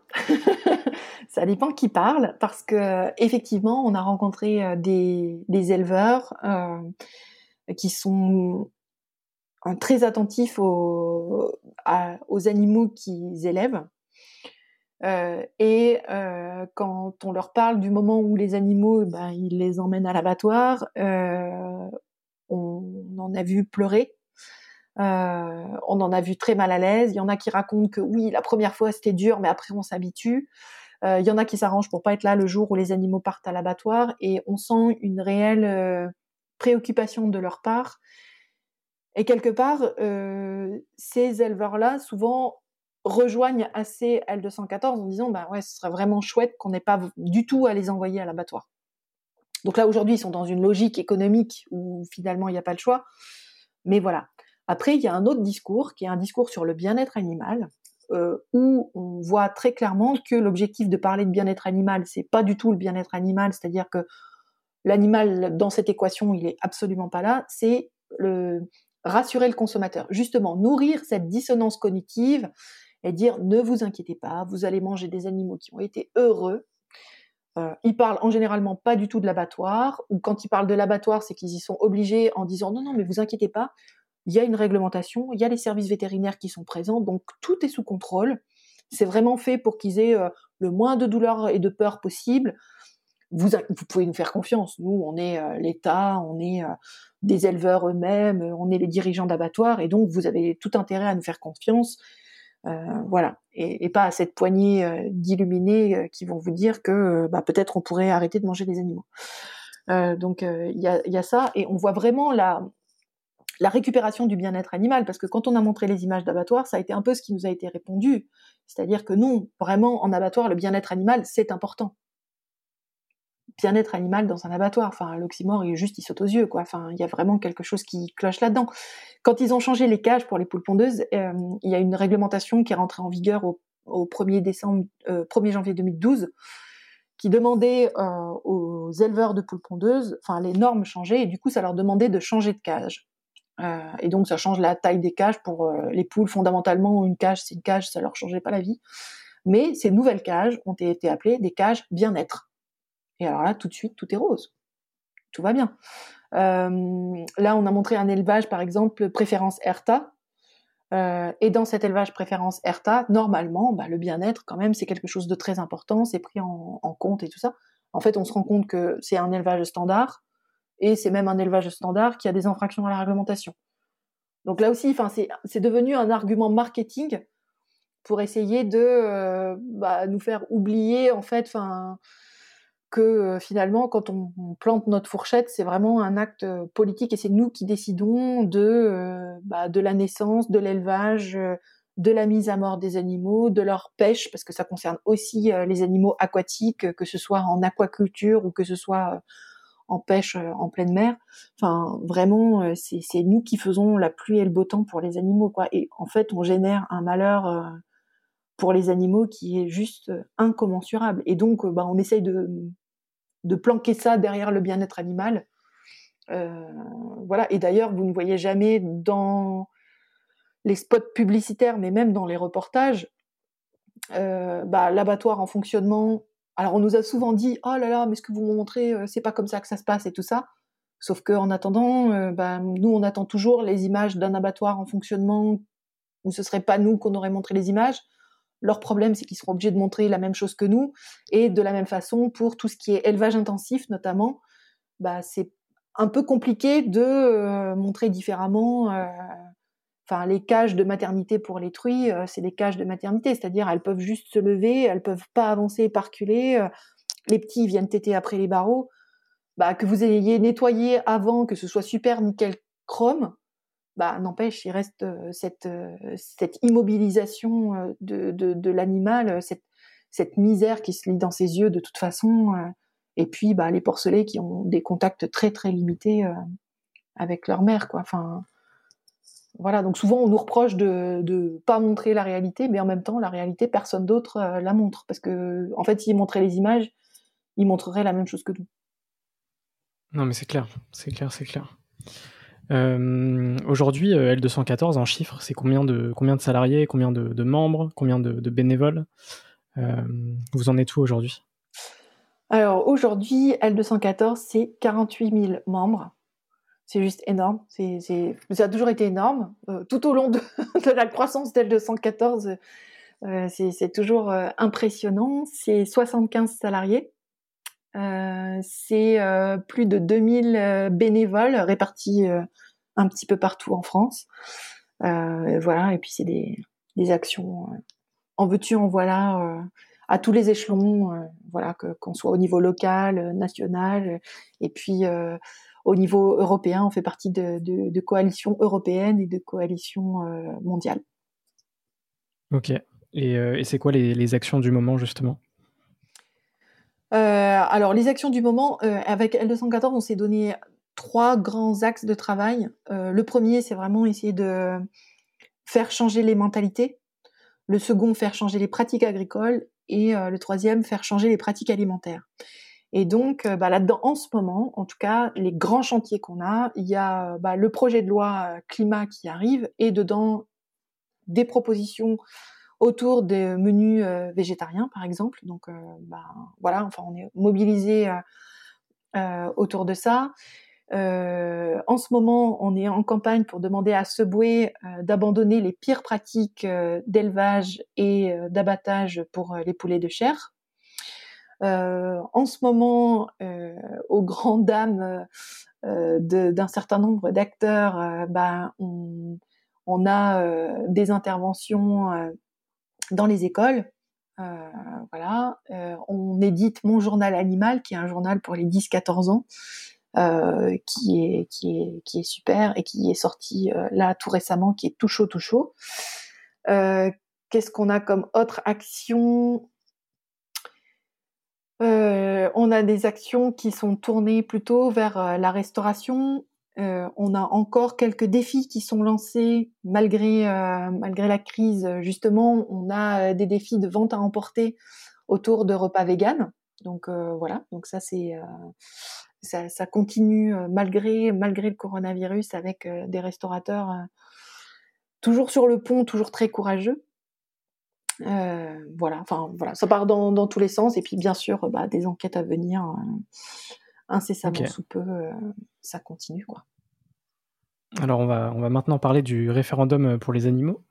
ça dépend qui parle parce que effectivement on a rencontré des, des éleveurs qui sont très attentifs aux, aux animaux qu'ils élèvent. Euh, et euh, quand on leur parle du moment où les animaux, ben, ils les emmènent à l'abattoir, euh, on en a vu pleurer, on en a vu très mal à l'aise. Il y en a qui racontent que oui, la première fois c'était dur, mais après on s'habitue. Il y en a qui s'arrangent pour pas être là le jour où les animaux partent à l'abattoir, et on sent une réelle préoccupation de leur part et quelque part, euh, ces éleveurs-là, souvent, rejoignent assez L214 en disant, bah ouais, ce serait vraiment chouette qu'on n'ait pas du tout à les envoyer à l'abattoir. Donc là, aujourd'hui, ils sont dans une logique économique où finalement, il n'y a pas le choix. Mais voilà. Après, il y a un autre discours qui est un discours sur le bien-être animal, euh, où on voit très clairement que l'objectif de parler de bien-être animal, c'est pas du tout le bien-être animal, c'est-à-dire que l'animal dans cette équation, il est absolument pas là. C'est le, rassurer le consommateur, justement nourrir cette dissonance cognitive et dire ne vous inquiétez pas, vous allez manger des animaux qui ont été heureux. Euh, ils parlent en généralement pas du tout de l'abattoir, ou quand ils parlent de l'abattoir, c'est qu'ils y sont obligés en disant non, non, mais vous inquiétez pas, il y a une réglementation, il y a les services vétérinaires qui sont présents, donc tout est sous contrôle. C'est vraiment fait pour qu'ils aient euh, le moins de douleur et de peur possible. Vous, pouvez nous faire confiance. Nous, on est euh, l'État, on est des éleveurs eux-mêmes, on est les dirigeants d'abattoirs, et donc vous avez tout intérêt à nous faire confiance. Euh, voilà, et, pas à cette poignée euh, d'illuminés euh, qui vont vous dire que bah, peut-être on pourrait arrêter de manger des animaux. donc il y a, ça, et on voit vraiment la récupération du bien-être animal, parce que quand on a montré les images d'abattoirs, ça a été un peu ce qui nous a été répondu, c'est-à-dire que non, vraiment en abattoir, le bien-être animal, c'est important bien-être animal dans un abattoir. Enfin, l'oxymore, il juste, il saute aux yeux, quoi. Enfin, il y a vraiment quelque chose qui cloche là-dedans. Quand ils ont changé les cages pour les poules pondeuses, euh, il y a une réglementation qui est rentrée en vigueur au, 1er décembre, 1er euh, janvier 2012, qui demandait euh, aux éleveurs de poules pondeuses, enfin, les normes changeaient, et du coup, ça leur demandait de changer de cage. et donc, ça change la taille des cages pour les poules. Fondamentalement, une cage, c'est une cage, ça leur changeait pas la vie. Mais ces nouvelles cages ont été appelées des cages bien-être. Et alors là, tout de suite, tout est rose. Tout va bien. Euh, là, on a montré un élevage, par exemple, préférence ERTA. Euh, et dans cet élevage préférence ERTA, normalement, bah, le bien-être, quand même, c'est quelque chose de très important, c'est pris en, compte et tout ça. En fait, on se rend compte que c'est un élevage standard, et c'est même un élevage standard qui a des infractions à la réglementation. Donc là aussi, c'est devenu un argument marketing pour essayer de euh, bah, nous faire oublier, en fait, enfin que finalement, quand on, plante notre fourchette, c'est vraiment un acte politique et c'est nous qui décidons de, bah, de la naissance, de l'élevage, de la mise à mort des animaux, de leur pêche, parce que ça concerne aussi les animaux aquatiques, que ce soit en aquaculture ou que ce soit en pêche en pleine mer. Enfin, vraiment, c'est nous qui faisons la pluie et le beau temps pour les animaux, quoi. Et en fait, on génère un malheur pour les animaux qui est juste incommensurable. Et donc, bah, on essaye de, de planquer ça derrière le bien-être animal. Euh, voilà. Et d'ailleurs, vous ne voyez jamais dans les spots publicitaires, mais même dans les reportages, euh, bah, l'abattoir en fonctionnement. Alors, on nous a souvent dit, oh là là, mais ce que vous me montrez, euh, c'est pas comme ça que ça se passe et tout ça. Sauf qu'en attendant, bah, nous, on attend toujours les images d'un abattoir en fonctionnement où ce serait pas nous qu'on aurait montré les images. Leur problème, c'est qu'ils seront obligés de montrer la même chose que nous. Et de la même façon, pour tout ce qui est élevage intensif, notamment, bah, c'est un peu compliqué de euh, montrer différemment. Euh, enfin, les cages de maternité pour les truies, euh, c'est des cages de maternité, c'est-à-dire elles peuvent juste se lever, elles peuvent pas avancer parculer. les petits viennent téter après les barreaux. Bah, que vous ayez nettoyé avant, que ce soit super nickel chrome, bah, n'empêche, il reste cette, cette immobilisation de, de, l'animal, cette, cette misère qui se lit dans ses yeux de toute façon. et puis, bah, les porcelets qui ont des contacts très très limités avec leur mère, quoi. Enfin, voilà. Donc souvent, on nous reproche de ne pas montrer la réalité, mais en même temps, la réalité, personne d'autre la montre, parce que en fait, s'ils montraient les images, ils montreraient la même chose que nous. Non, mais c'est clair, c'est clair, c'est clair. Euh, aujourd'hui, euh, L214 en chiffres, c'est combien de, combien de salariés, combien de, membres, combien de, bénévoles euh, Vous en êtes où aujourd'hui? Alors aujourd'hui, L214, c'est 48 000 membres. C'est juste énorme. Ça a toujours été énorme. tout au long de, la croissance d'L214, c'est, toujours impressionnant. C'est 75 salariés. C'est plus de 2000 bénévoles répartis un petit peu partout en France. Euh, voilà, et puis c'est des, actions euh, en veux-tu, en voilà, euh, à tous les échelons, voilà, que, qu'on soit au niveau local, national, et puis au niveau européen, on fait partie de, coalitions européennes et de coalitions mondiales. Ok. Et, c'est quoi les, actions du moment justement? Alors, les actions du moment, avec L214, on s'est donné trois grands axes de travail. Euh, le premier, c'est vraiment essayer de faire changer les mentalités. Le second, faire changer les pratiques agricoles. Et euh, le troisième, faire changer les pratiques alimentaires. Et donc, euh, bah, là-dedans, en ce moment, en tout cas, les grands chantiers qu'on a, il y a bah, le projet de loi climat qui arrive et dedans des propositions autour des menus végétariens, par exemple. Donc, bah, voilà, enfin, on est mobilisé autour de ça. Euh, en ce moment, on est en campagne pour demander à Subway euh, d'abandonner les pires pratiques euh, d'élevage et d'abattage pour les poulets de chair. en ce moment, aux grandes dames d'un certain nombre d'acteurs, ben, on, a des interventions dans les écoles. voilà, on édite Mon journal animal, qui est un journal pour les 10-14 ans, euh, qui est qui est qui est super et qui est sorti euh, là tout récemment, qui est tout chaud tout chaud. Euh, qu'est-ce qu'on a comme autre action? On a des actions qui sont tournées plutôt vers la restauration. On a encore quelques défis qui sont lancés malgré malgré la crise. Justement, on a des défis de vente à emporter autour de repas véganes. Donc voilà, donc ça c'est ça, continue euh, malgré, le coronavirus avec euh, des restaurateurs euh, toujours sur le pont, toujours très courageux. voilà, enfin voilà, ça part dans, tous les sens et puis bien sûr bah, des enquêtes à venir incessamment sous peu, ça continue quoi. Alors on va, on va maintenant parler du référendum pour les animaux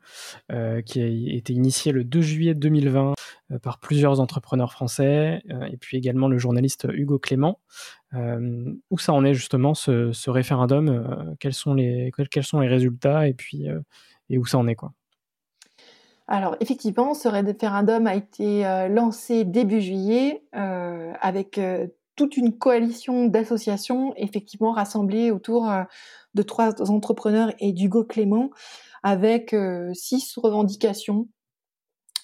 qui a été initié le 2 juillet 2020 euh, par plusieurs entrepreneurs français euh, et puis également le journaliste Hugo Clément. Euh, où ça en est justement ce, référendum quels, sont les, quels sont les résultats et puis et où ça en est quoi? Alors effectivement, ce référendum a été lancé début juillet avec toute une coalition d'associations effectivement rassemblées autour de trois entrepreneurs et d'Hugo Clément avec six revendications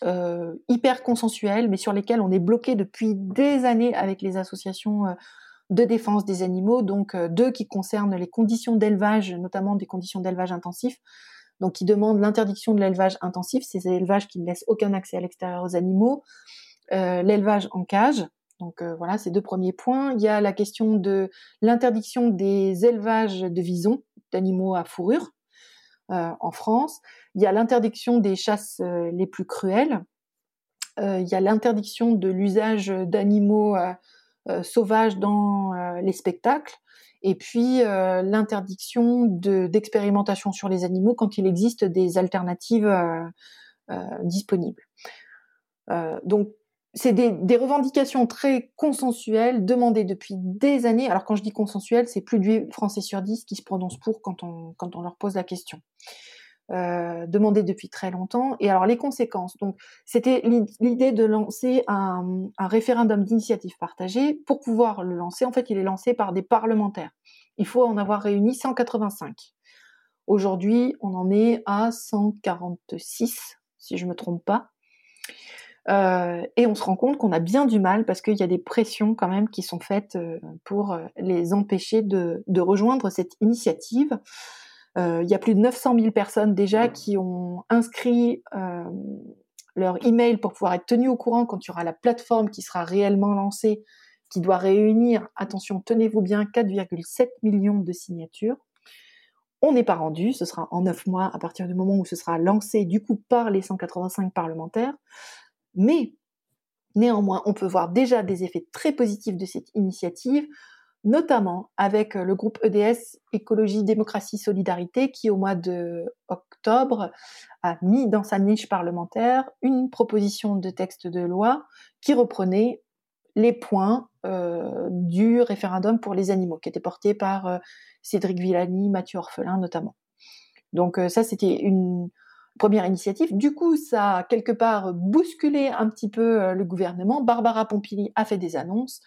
euh, hyper consensuelles, mais sur lesquelles on est bloqué depuis des années avec les associations euh, de défense des animaux, donc euh, deux qui concernent les conditions d'élevage, notamment des conditions d'élevage intensif, donc qui demandent l'interdiction de l'élevage intensif, ces élevages qui ne laissent aucun accès à l'extérieur aux animaux, l'élevage en cage, donc voilà, ces deux premiers points. Il y a la question de l'interdiction des élevages de visons, d'animaux à fourrure, euh, en France. Il y a l'interdiction des chasses euh, les plus cruelles. Euh, il y a l'interdiction de l'usage d'animaux sauvages dans les spectacles. Et puis l'interdiction d'expérimentation sur les animaux quand il existe des alternatives disponibles. donc c'est des, revendications très consensuelles, demandées depuis des années. Alors quand je dis consensuelles, c'est plus de Français sur 10 qui se prononcent pour quand on, leur pose la question. Euh, demandées depuis très longtemps. Et alors les conséquences. Donc c'était l'idée de lancer un, un référendum d'initiative partagée. Pour pouvoir le lancer, en fait, il est lancé par des parlementaires. Il faut en avoir réuni 185. Aujourd'hui, on en est à 146, si je me trompe pas. Euh, et on se rend compte qu'on a bien du mal parce qu'il y a des pressions quand même qui sont faites euh, pour euh, les empêcher de, rejoindre cette initiative. il y a plus de 900 000 personnes déjà qui ont inscrit leur email pour pouvoir être tenues au courant quand il y aura la plateforme qui sera réellement lancée, qui doit réunir, attention, tenez-vous bien, 4,7 millions de signatures. On n'est pas rendu, ce sera en 9 mois à partir du moment où ce sera lancé du coup par les 185 parlementaires. Mais néanmoins, on peut voir déjà des effets très positifs de cette initiative, notamment avec le groupe EDS Écologie, Démocratie, Solidarité, qui au mois de octobre a mis dans sa niche parlementaire une proposition de texte de loi qui reprenait les points euh, du référendum pour les animaux, qui était porté par euh, Cédric Villani, Mathieu Orphelin notamment. Donc euh, ça, c'était une, première initiative. Du coup, ça a quelque part bousculé un petit peu euh, le gouvernement. Barbara Pompili a fait des annonces.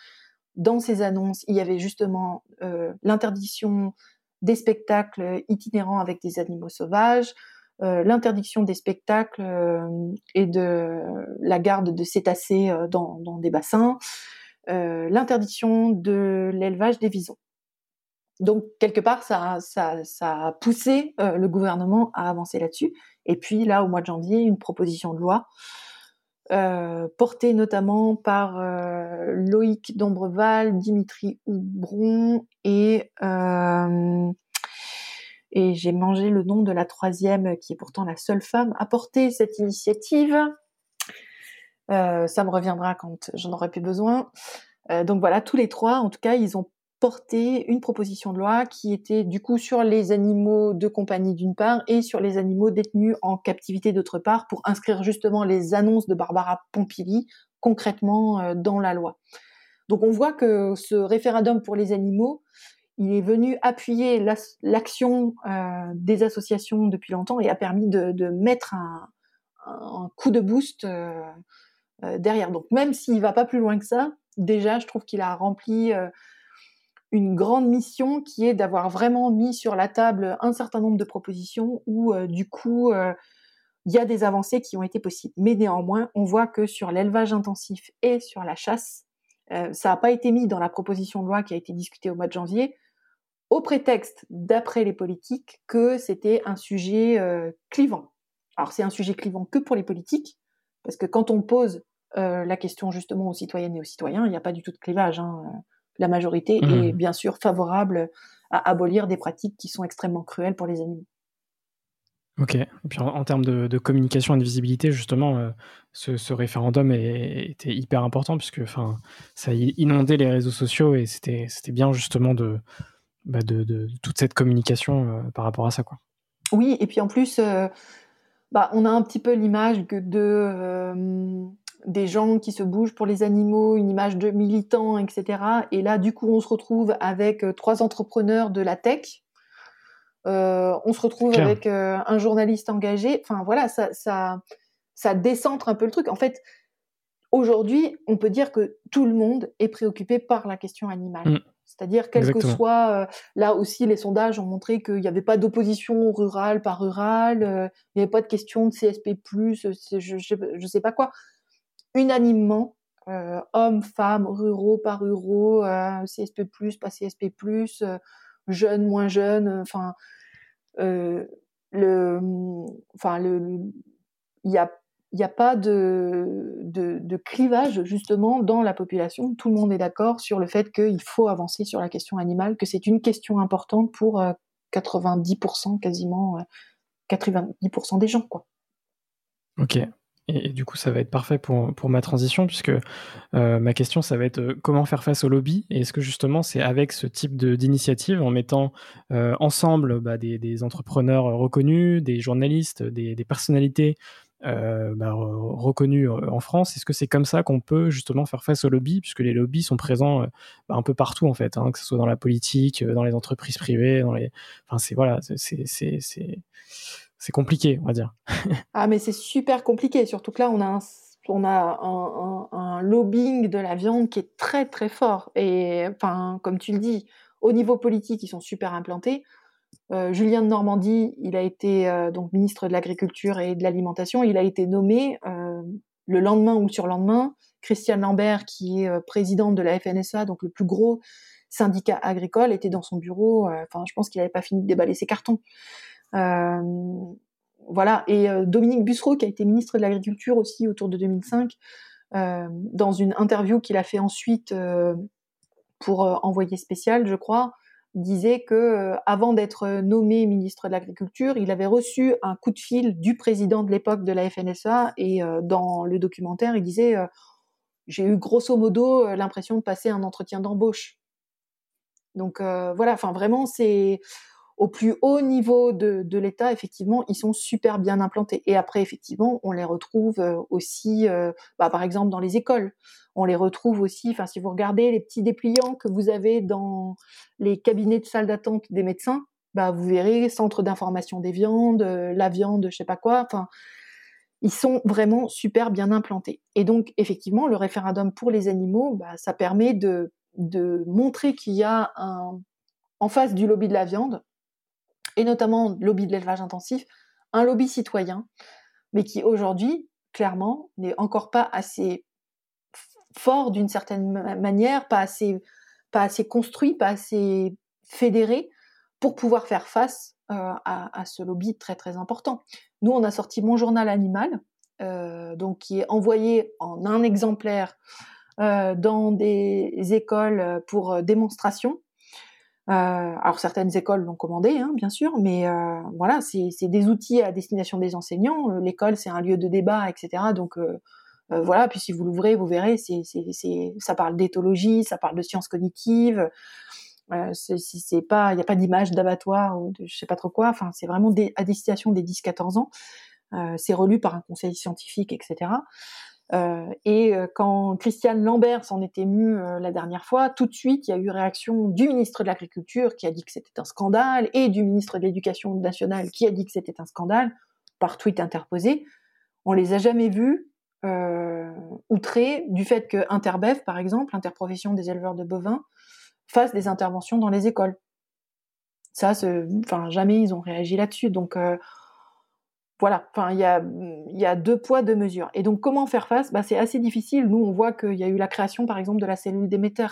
Dans ces annonces, il y avait justement euh, l'interdiction des spectacles itinérants avec des animaux sauvages, euh, l'interdiction des spectacles et de la garde de cétacés dans, des bassins, l'interdiction de l'élevage des visons. Donc, quelque part, ça, a poussé le gouvernement à avancer là-dessus. Et puis là, au mois de janvier, une proposition de loi euh, portée notamment par euh, Loïc Dombreval, Dimitri Houbron et euh, et j'ai mangé le nom de la troisième, qui est pourtant la seule femme à porter cette initiative. ça me reviendra quand j'en aurai plus besoin. donc voilà, tous les trois, en tout cas, ils ont porter une proposition de loi qui était du coup sur les animaux de compagnie d'une part et sur les animaux détenus en captivité d'autre part pour inscrire justement les annonces de Barbara Pompili concrètement euh, dans la loi. Donc on voit que ce référendum pour les animaux, il est venu appuyer l'action euh, des associations depuis longtemps et a permis de, mettre un, coup de boost euh, derrière. Donc même s'il va pas plus loin que ça, déjà je trouve qu'il a rempli une grande mission qui est d'avoir vraiment mis sur la table un certain nombre de propositions où euh, du coup euh, il y a des avancées qui ont été possibles. Mais néanmoins, on voit que sur l'élevage intensif et sur la chasse, euh, ça n'a pas été mis dans la proposition de loi qui a été discutée au mois de janvier, au prétexte, d'après les politiques, que c'était un sujet clivant. Alors c'est un sujet clivant que pour les politiques, parce que quand on pose la question justement aux citoyennes et aux citoyens, il n'y a pas du tout de clivage. Hein la majorité mmh. est bien sûr favorable à abolir des pratiques qui sont extrêmement cruelles pour les animaux. Ok. Et puis en, termes de, communication et de visibilité, justement, euh, ce, référendum était hyper important puisque ça a inondé les réseaux sociaux et c'était bien justement bah, de, de, toute cette communication euh, par rapport à ça. Quoi. Oui, et puis en plus, euh, bah, on a un petit peu l'image de des gens qui se bougent pour les animaux, une image de militants, etc. Et là, du coup, on se retrouve avec euh, trois entrepreneurs de la tech. Euh, on se retrouve avec euh, un journaliste engagé. Enfin, voilà, ça, ça, ça décentre un peu le truc. En fait, aujourd'hui, on peut dire que tout le monde est préoccupé par la question animale. Mm. C'est-à-dire, quel que soit, euh, là aussi, les sondages ont montré qu'il n'y avait pas d'opposition rurale par rurale, euh, il n'y avait pas de question de CSP+, je ne sais pas quoi. Unanimement, euh, hommes, femmes, ruraux, pas ruraux, CSP+, pas CSP+, jeunes, moins jeunes, enfin, le, enfin, le, il y a il n'y a pas de, de, clivage justement dans la population. Tout le monde est d'accord sur le fait qu'il faut avancer sur la question animale, que c'est une question importante pour 90% euh, quasiment, 90% euh, des gens. Quoi. Ok. Et, du coup, ça va être parfait pour, pour ma transition, puisque euh, ma question, ça va être comment faire face au lobby? Et est-ce que justement, c'est avec ce type d'initiative, en mettant ensemble bah, des, des, entrepreneurs reconnus, des journalistes, des, des personnalités euh, bah, reconnu euh, en France? Est-ce que c'est comme ça qu'on peut justement faire face aux lobbies, puisque les lobbies sont présents euh, bah, un peu partout en fait, hein, que ce soit dans la politique, dans les entreprises privées, dans les, enfin c'est voilà, c'est c'est compliqué, on va dire. ah mais c'est super compliqué, surtout que là on a un lobbying de la viande qui est très très fort. Et enfin, comme tu le dis, au niveau politique, ils sont super implantés. Euh, Julien de Normandie, il a été euh, donc ministre de l'Agriculture et de l'Alimentation. Il a été nommé euh, le lendemain ou le surlendemain. Christiane Lambert, qui est présidente de la FNSA, donc le plus gros syndicat agricole, était dans son bureau. Enfin, je pense qu'il n'avait pas fini de déballer ses cartons. Voilà. Et Dominique Bussereau, qui a été ministre de l'Agriculture aussi autour de 2005, dans une interview qu'il a fait ensuite pour envoyer spécial, je crois, disait que euh, avant d'être nommé ministre de l'Agriculture, il avait reçu un coup de fil du président de l'époque de la FNSA et euh, dans le documentaire, il disait euh, j'ai eu grosso modo l'impression de passer un entretien d'embauche. Donc voilà, enfin vraiment c'est au plus haut niveau de, de l'État, effectivement, ils sont super bien implantés. Et après, effectivement, on les retrouve euh, aussi, euh, bah, par exemple, dans les écoles. On les retrouve aussi, enfin, si vous regardez les petits dépliants que vous avez dans les cabinets de salle d'attente des médecins, bah, vous verrez centre d'information des viandes, euh, la viande, je sais pas quoi, enfin, ils sont vraiment super bien implantés. Et donc, effectivement, le référendum pour les animaux, bah, ça permet de, de montrer qu'il y a un, en face du lobby de la viande, et notamment lobby de l'élevage intensif, un lobby citoyen, mais qui aujourd'hui, clairement, n'est encore pas assez fort d'une certaine manière, pas assez, construit, pas assez fédéré pour pouvoir faire face euh, à, ce lobby très très important. Nous, on a sorti Mon Journal Animal, euh, donc qui est envoyé en un exemplaire euh, dans des écoles pour démonstration alors certaines écoles l'ont commandé, hein, bien sûr, mais euh, voilà, c'est des outils à destination des enseignants. Euh, l'école, c'est un lieu de débat, etc. Donc voilà, puis si vous l'ouvrez, vous verrez, ça parle d'éthologie, ça parle de sciences cognitives. Euh, c'est, pas, il n'y a pas d'image d'abattoir ou de je sais pas trop quoi. Enfin, c'est vraiment à destination des 10-14 ans. Euh, c'est relu par un conseil scientifique, etc. Euh, et euh, quand Christiane Lambert s'en est émue euh, la dernière fois, tout de suite, il y a eu réaction du ministre de l'Agriculture qui a dit que c'était un scandale et du ministre de l'Éducation nationale qui a dit que c'était un scandale par tweet interposé. On les a jamais vus euh, outrés du fait que Interbev, par exemple, l'interprofession des éleveurs de bovins, fasse des interventions dans les écoles. Ça, enfin, jamais ils ont réagi là-dessus. Donc, euh, voilà, il y a, deux poids, deux mesures. Et donc, comment faire face? Bah, C'est assez difficile. Nous, on voit qu'il y a eu la création, par exemple, de la cellule Déméter.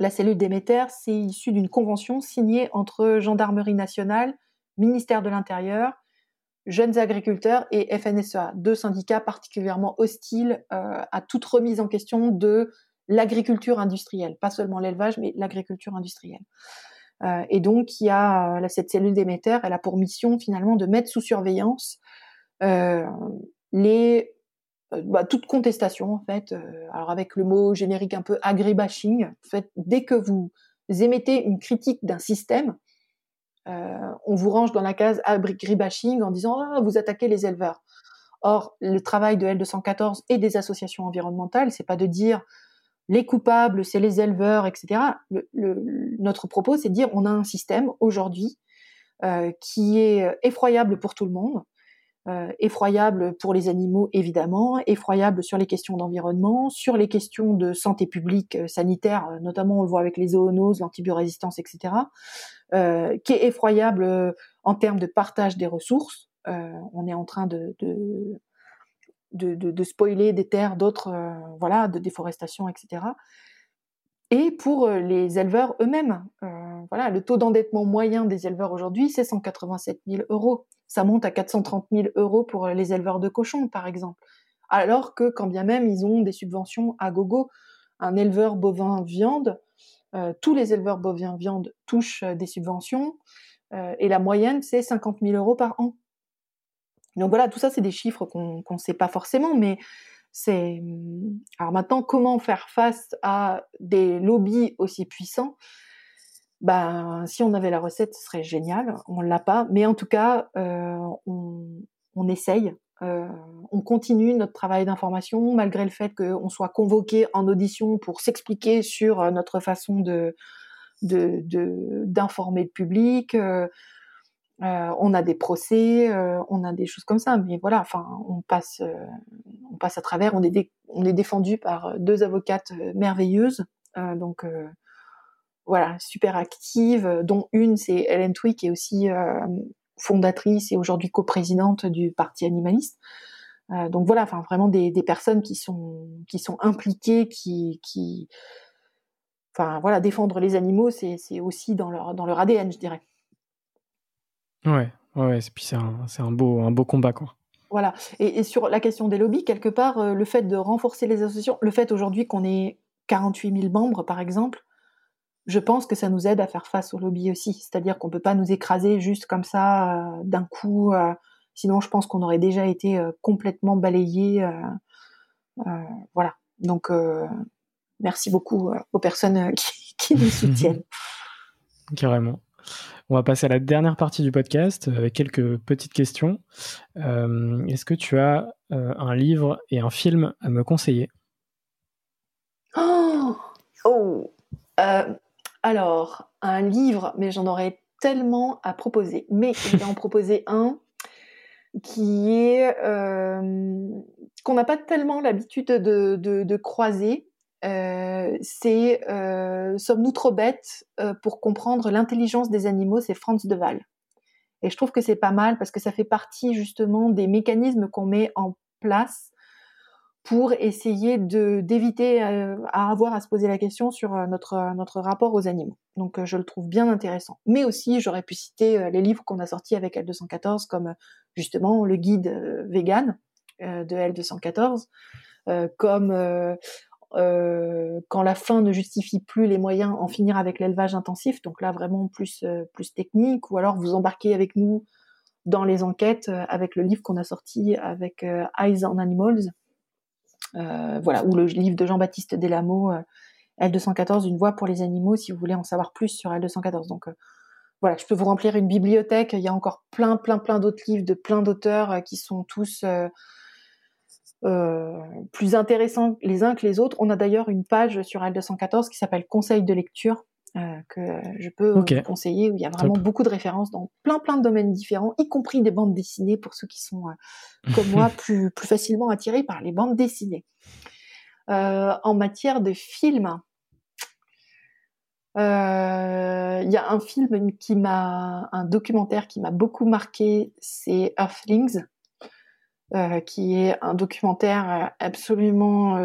La cellule Déméter, c'est issu d'une convention signée entre Gendarmerie nationale, ministère de l'Intérieur, Jeunes agriculteurs et FNSEA, deux syndicats particulièrement hostiles euh, à toute remise en question de l'agriculture industrielle, pas seulement l'élevage, mais l'agriculture industrielle. Euh, et donc, y a euh, cette cellule d'émetteurs, elle a pour mission finalement de mettre sous surveillance euh, les bah, toute contestation en fait. alors avec le mot générique un peu agribashing, en fait, dès que vous émettez une critique d'un système, on vous range dans la case agribashing en disant ah, vous attaquez les éleveurs. Or, le travail de L214 et des associations environnementales, c'est pas de dire les coupables, c'est les éleveurs, etc. notre propos, c'est de dire on a un système aujourd'hui euh, qui est effroyable pour tout le monde, euh, effroyable pour les animaux évidemment, effroyable sur les questions d'environnement, sur les questions de santé publique euh, sanitaire, euh, notamment on le voit avec les zoonoses, l'antibiorésistance, etc., euh, qui est effroyable en termes de partage des ressources. on est en train de, de, de, spoiler des terres, d'autres, voilà, de déforestation, etc et pour les éleveurs eux-mêmes. voilà, le taux d'endettement moyen des éleveurs aujourd'hui, c'est 187 000 euros ça monte à 430 000 euros pour les éleveurs de cochons, par exemple. Alors que, quand bien même, ils ont des subventions à gogo, un éleveur bovin viande, euh, tous les éleveurs bovins viande touchent euh, des subventions, euh, et la moyenne, c'est 50 000 euros par an. Donc voilà, tout ça, c'est des chiffres qu'on ne sait pas forcément, mais c'est... Alors maintenant, comment faire face à des lobbies aussi puissants? Ben, si on avait la recette, ce serait génial. On l'a pas, mais en tout cas, euh, on, essaye. Euh, on continue notre travail d'information malgré le fait qu'on soit convoqué en audition pour s'expliquer sur notre façon d'informer le public. Euh, euh, on a des procès, euh, on a des choses comme ça, mais voilà, enfin, on passe, on passe à travers. On est, on est défendu par deux avocates merveilleuses, donc voilà, super active, euh, dont une, c'est Hélène Twick, qui est aussi euh, fondatrice et aujourd'hui coprésidente du Parti animaliste. Euh, donc voilà, enfin vraiment des, des, personnes qui sont qui sont impliquées, qui qui, enfin voilà, défendre les animaux, c'est aussi dans leur dans leur ADN, je dirais. Ouais, ouais, et puis c'est un, un beau un beau combat quoi. Voilà. Et, et, sur la question des lobbies, quelque part, le fait de renforcer les associations, le fait aujourd'hui qu'on ait 48 000 membres, par exemple, je pense que ça nous aide à faire face au lobby aussi. C'est-à-dire qu'on peut pas nous écraser juste comme ça euh, d'un coup. Euh, sinon, je pense qu'on aurait déjà été euh, complètement balayé. voilà. Donc, merci beaucoup aux personnes qui, nous soutiennent. Carrément. On va passer à la dernière partie du podcast avec quelques petites questions. Est-ce que tu as un livre et un film à me conseiller? Oh, oh. Alors, un livre, mais j'en aurais tellement à proposer. Mais je vais en proposer un qui est euh, qu'on n'a pas tellement l'habitude de, croiser. Euh, c'est euh, Sommes-nous trop bêtes pour comprendre l'intelligence des animaux? C'est Franz de Waal. Et je trouve que c'est pas mal parce que ça fait partie justement des mécanismes qu'on met en place pour essayer d'éviter euh, à avoir à se poser la question sur euh, notre notre rapport aux animaux. Donc euh, je le trouve bien intéressant. Mais aussi j'aurais pu citer les livres qu'on a sortis avec L214 comme justement le guide vegan de L214 comme quand la fin ne justifie plus les moyens, en finir avec l'élevage intensif. Donc là, vraiment plus plus technique. Ou alors vous embarquez avec nous dans les enquêtes avec le livre qu'on a sorti avec Eyes on Animals, euh, voilà, ou le livre de Jean-Baptiste Delamo, euh, L214, une voix pour les animaux, si vous voulez en savoir plus sur L214. Donc euh, voilà, je peux vous remplir une bibliothèque. Il y a encore plein, plein, plein d'autres livres de plein d'auteurs qui sont tous plus intéressants les uns que les autres. On a d'ailleurs une page sur L214 qui s'appelle Conseil de lecture euh, que je peux vous conseiller, où il y a vraiment beaucoup de références dans plein plein de domaines différents, y compris des bandes dessinées pour ceux qui sont euh, comme moi plus, plus facilement attirés par les bandes dessinées. Euh, en matière de films, il y a un film qui m'a, un documentaire qui m'a beaucoup marqué, c'est Earthlings, qui est un documentaire absolument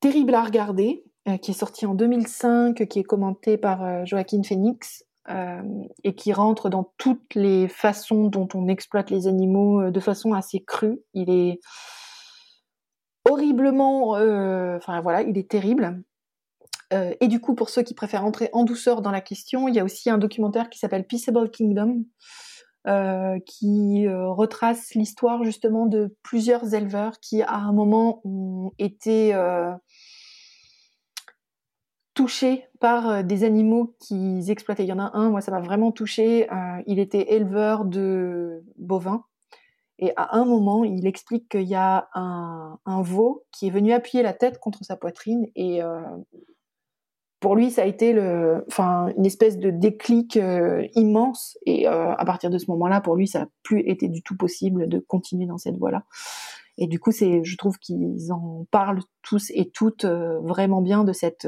terrible à regarder, euh, qui est sorti en 2005, qui est commenté par euh, Joaquin Phoenix euh, et qui rentre dans toutes les façons dont on exploite les animaux de façon assez crue. Il est horriblement, enfin voilà, il est terrible. et du coup, pour ceux qui préfèrent entrer en douceur dans la question, il y a aussi un documentaire qui s'appelle Peaceable Kingdom, qui retrace l'histoire justement de plusieurs éleveurs qui, à un moment, ont été touché par euh, des animaux qu'ils exploitaient. Il y en a un, moi ça m'a vraiment touché. Euh, il était éleveur de bovins. Et à un moment, il explique qu'il y a un, veau qui est venu appuyer la tête contre sa poitrine et, euh, pour lui, ça a été enfin, une espèce de déclic euh, immense. Et euh, à partir de ce moment-là, pour lui, ça n'a plus été du tout possible de continuer dans cette voie-là. Et du coup, c'est, je trouve qu'ils en parlent tous et toutes euh, vraiment bien de cette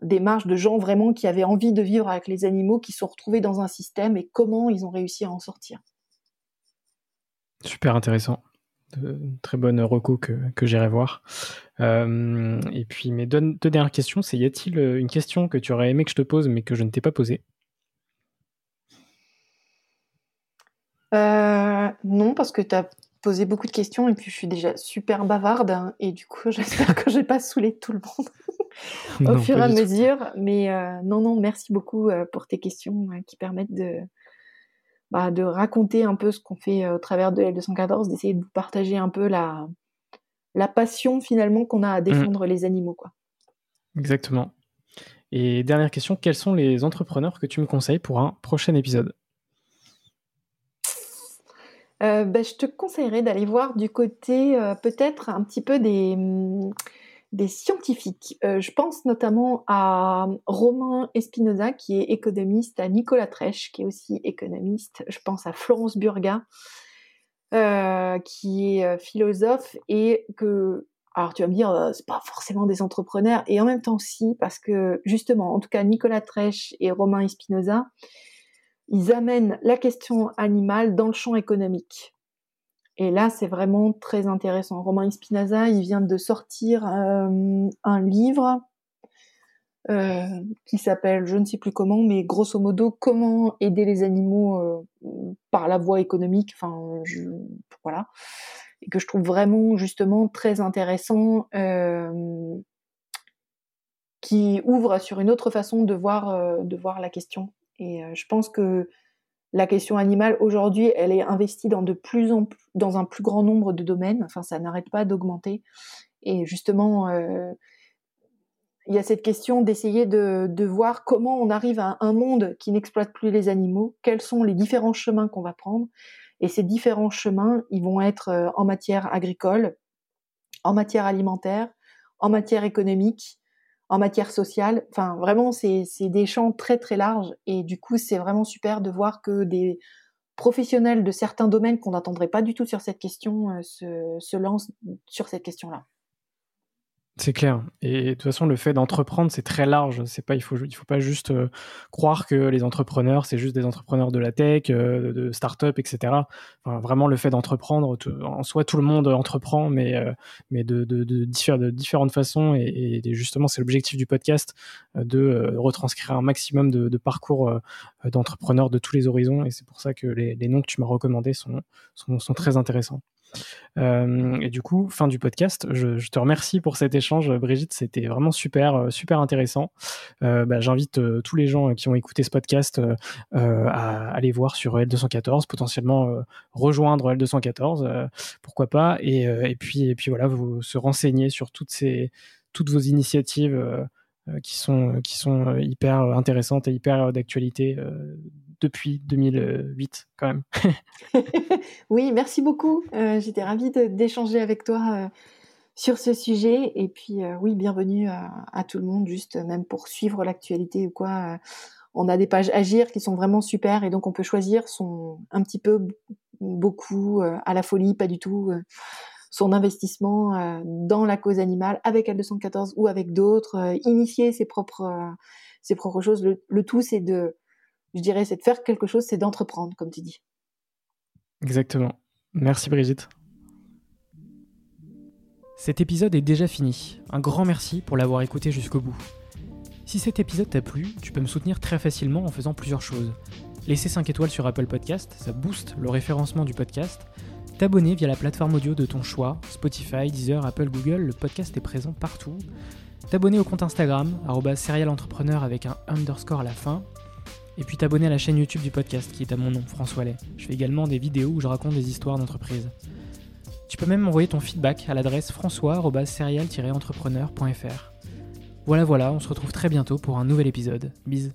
démarche de gens vraiment qui avaient envie de vivre avec les animaux, qui sont retrouvés dans un système et comment ils ont réussi à en sortir. Super intéressant de très bonnes recos que, que j'irai voir. Euh, et puis, mes deux, dernières questions, c'est y a-t-il euh, une question que tu aurais aimé que je te pose mais que je ne t'ai pas posée? Euh, Non, parce que tu as posé beaucoup de questions et puis je suis déjà super bavarde hein, et du coup, j'espère que je n'ai pas saoulé tout le monde au fur et à mesure. Mais non, non, merci beaucoup pour tes questions qui permettent de, bah, de raconter un peu ce qu'on fait euh, au travers de L214, d'essayer de vous partager un peu la, la passion finalement qu'on a à mmh. défendre les animaux. Quoi. Exactement. Et dernière question, quels sont les entrepreneurs que tu me conseilles pour un prochain épisode? Euh, bah, Je te conseillerais d'aller voir du côté euh, peut-être un petit peu des, hum, des scientifiques. Euh, je pense notamment à Romain Espinoza, qui est économiste, à Nicolas Trèche, qui est aussi économiste. Je pense à Florence Burga, euh, qui est euh, philosophe et que alors tu vas me dire, c'est pas forcément des entrepreneurs, et en même temps si, parce que justement, en tout cas, Nicolas Trèche et Romain Espinoza, ils amènent la question animale dans le champ économique. Et là, c'est vraiment très intéressant. Romain Spinaza, il vient de sortir euh, un livre euh, qui s'appelle, je ne sais plus comment, mais grosso modo, comment aider les animaux euh, par la voie économique. Enfin, voilà, et que je trouve vraiment justement très intéressant, qui ouvre sur une autre façon de voir de voir la question. Et je pense que la question animale aujourd'hui, elle est investie dans de plus en dans un plus grand nombre de domaines. Enfin, ça n'arrête pas d'augmenter. Et justement, euh, il y a cette question d'essayer de, de, voir comment on arrive à un monde qui n'exploite plus les animaux. Quels sont les différents chemins qu'on va prendre Et ces différents chemins, ils vont être euh, en matière agricole, en matière alimentaire, en matière économique, en matière sociale. Enfin, vraiment, c'est des champs très très larges et du coup, c'est vraiment super de voir que des professionnels de certains domaines qu'on n'attendrait pas du tout sur cette question euh, se, se lancent sur cette question-là. C'est clair. Et de toute façon, le fait d'entreprendre, c'est très large. C'est pas, il faut, faut pas juste euh, croire que les entrepreneurs, c'est juste des entrepreneurs de la tech, euh, de start-up, etc. Vraiment, le fait d'entreprendre, en soi, tout le monde entreprend, mais, euh, de, différentes façons. Et, justement, c'est l'objectif du podcast de retranscrire un maximum de, parcours d'entrepreneurs de tous les horizons. Et c'est pour ça que les, noms que tu m'as recommandés sont très intéressants. Euh, et du coup, fin du podcast. Je, te remercie pour cet échange, Brigitte. C'était vraiment super, euh, super intéressant. Euh, bah, j'invite tous les gens qui ont écouté ce podcast à aller voir sur L214, potentiellement rejoindre L214, pourquoi pas. Et, puis, et puis voilà, vous se renseigner sur toutes ces, vos initiatives qui sont hyper intéressantes et hyper d'actualité depuis 2008 quand même. oui, merci beaucoup. Euh, j'étais ravie d'échanger avec toi euh, sur ce sujet. Et puis euh, oui, bienvenue à, tout le monde, juste même pour suivre l'actualité ou quoi. on a des pages Agir qui sont vraiment super et donc on peut choisir son un petit peu beaucoup à la folie, pas du tout son investissement dans la cause animale avec L214 ou avec d'autres, initier ses propres ses propres choses. le tout c'est de je dirais, c'est de faire quelque chose, c'est d'entreprendre, comme tu dis. Exactement. Merci Brigitte. Cet épisode est déjà fini. Un grand merci pour l'avoir écouté jusqu'au bout. Si cet épisode t'a plu, tu peux me soutenir très facilement en faisant plusieurs choses. Laisser 5 étoiles sur Apple Podcast, ça booste le référencement du podcast. T'abonner via la plateforme audio de ton choix, Spotify, Deezer, Apple, Google, le podcast est présent partout. T'abonner au compte Instagram, serialentrepreneur avec un underscore à la fin, et puis t'abonner à la chaîne YouTube du podcast qui est à mon nom, François Lay. Je fais également des vidéos où je raconte des histoires d'entreprise. Tu peux même m'envoyer ton feedback à l'adresse françois-serial-entrepreneur.fr. Voilà voilà, on se retrouve très bientôt pour un nouvel épisode. Bisous.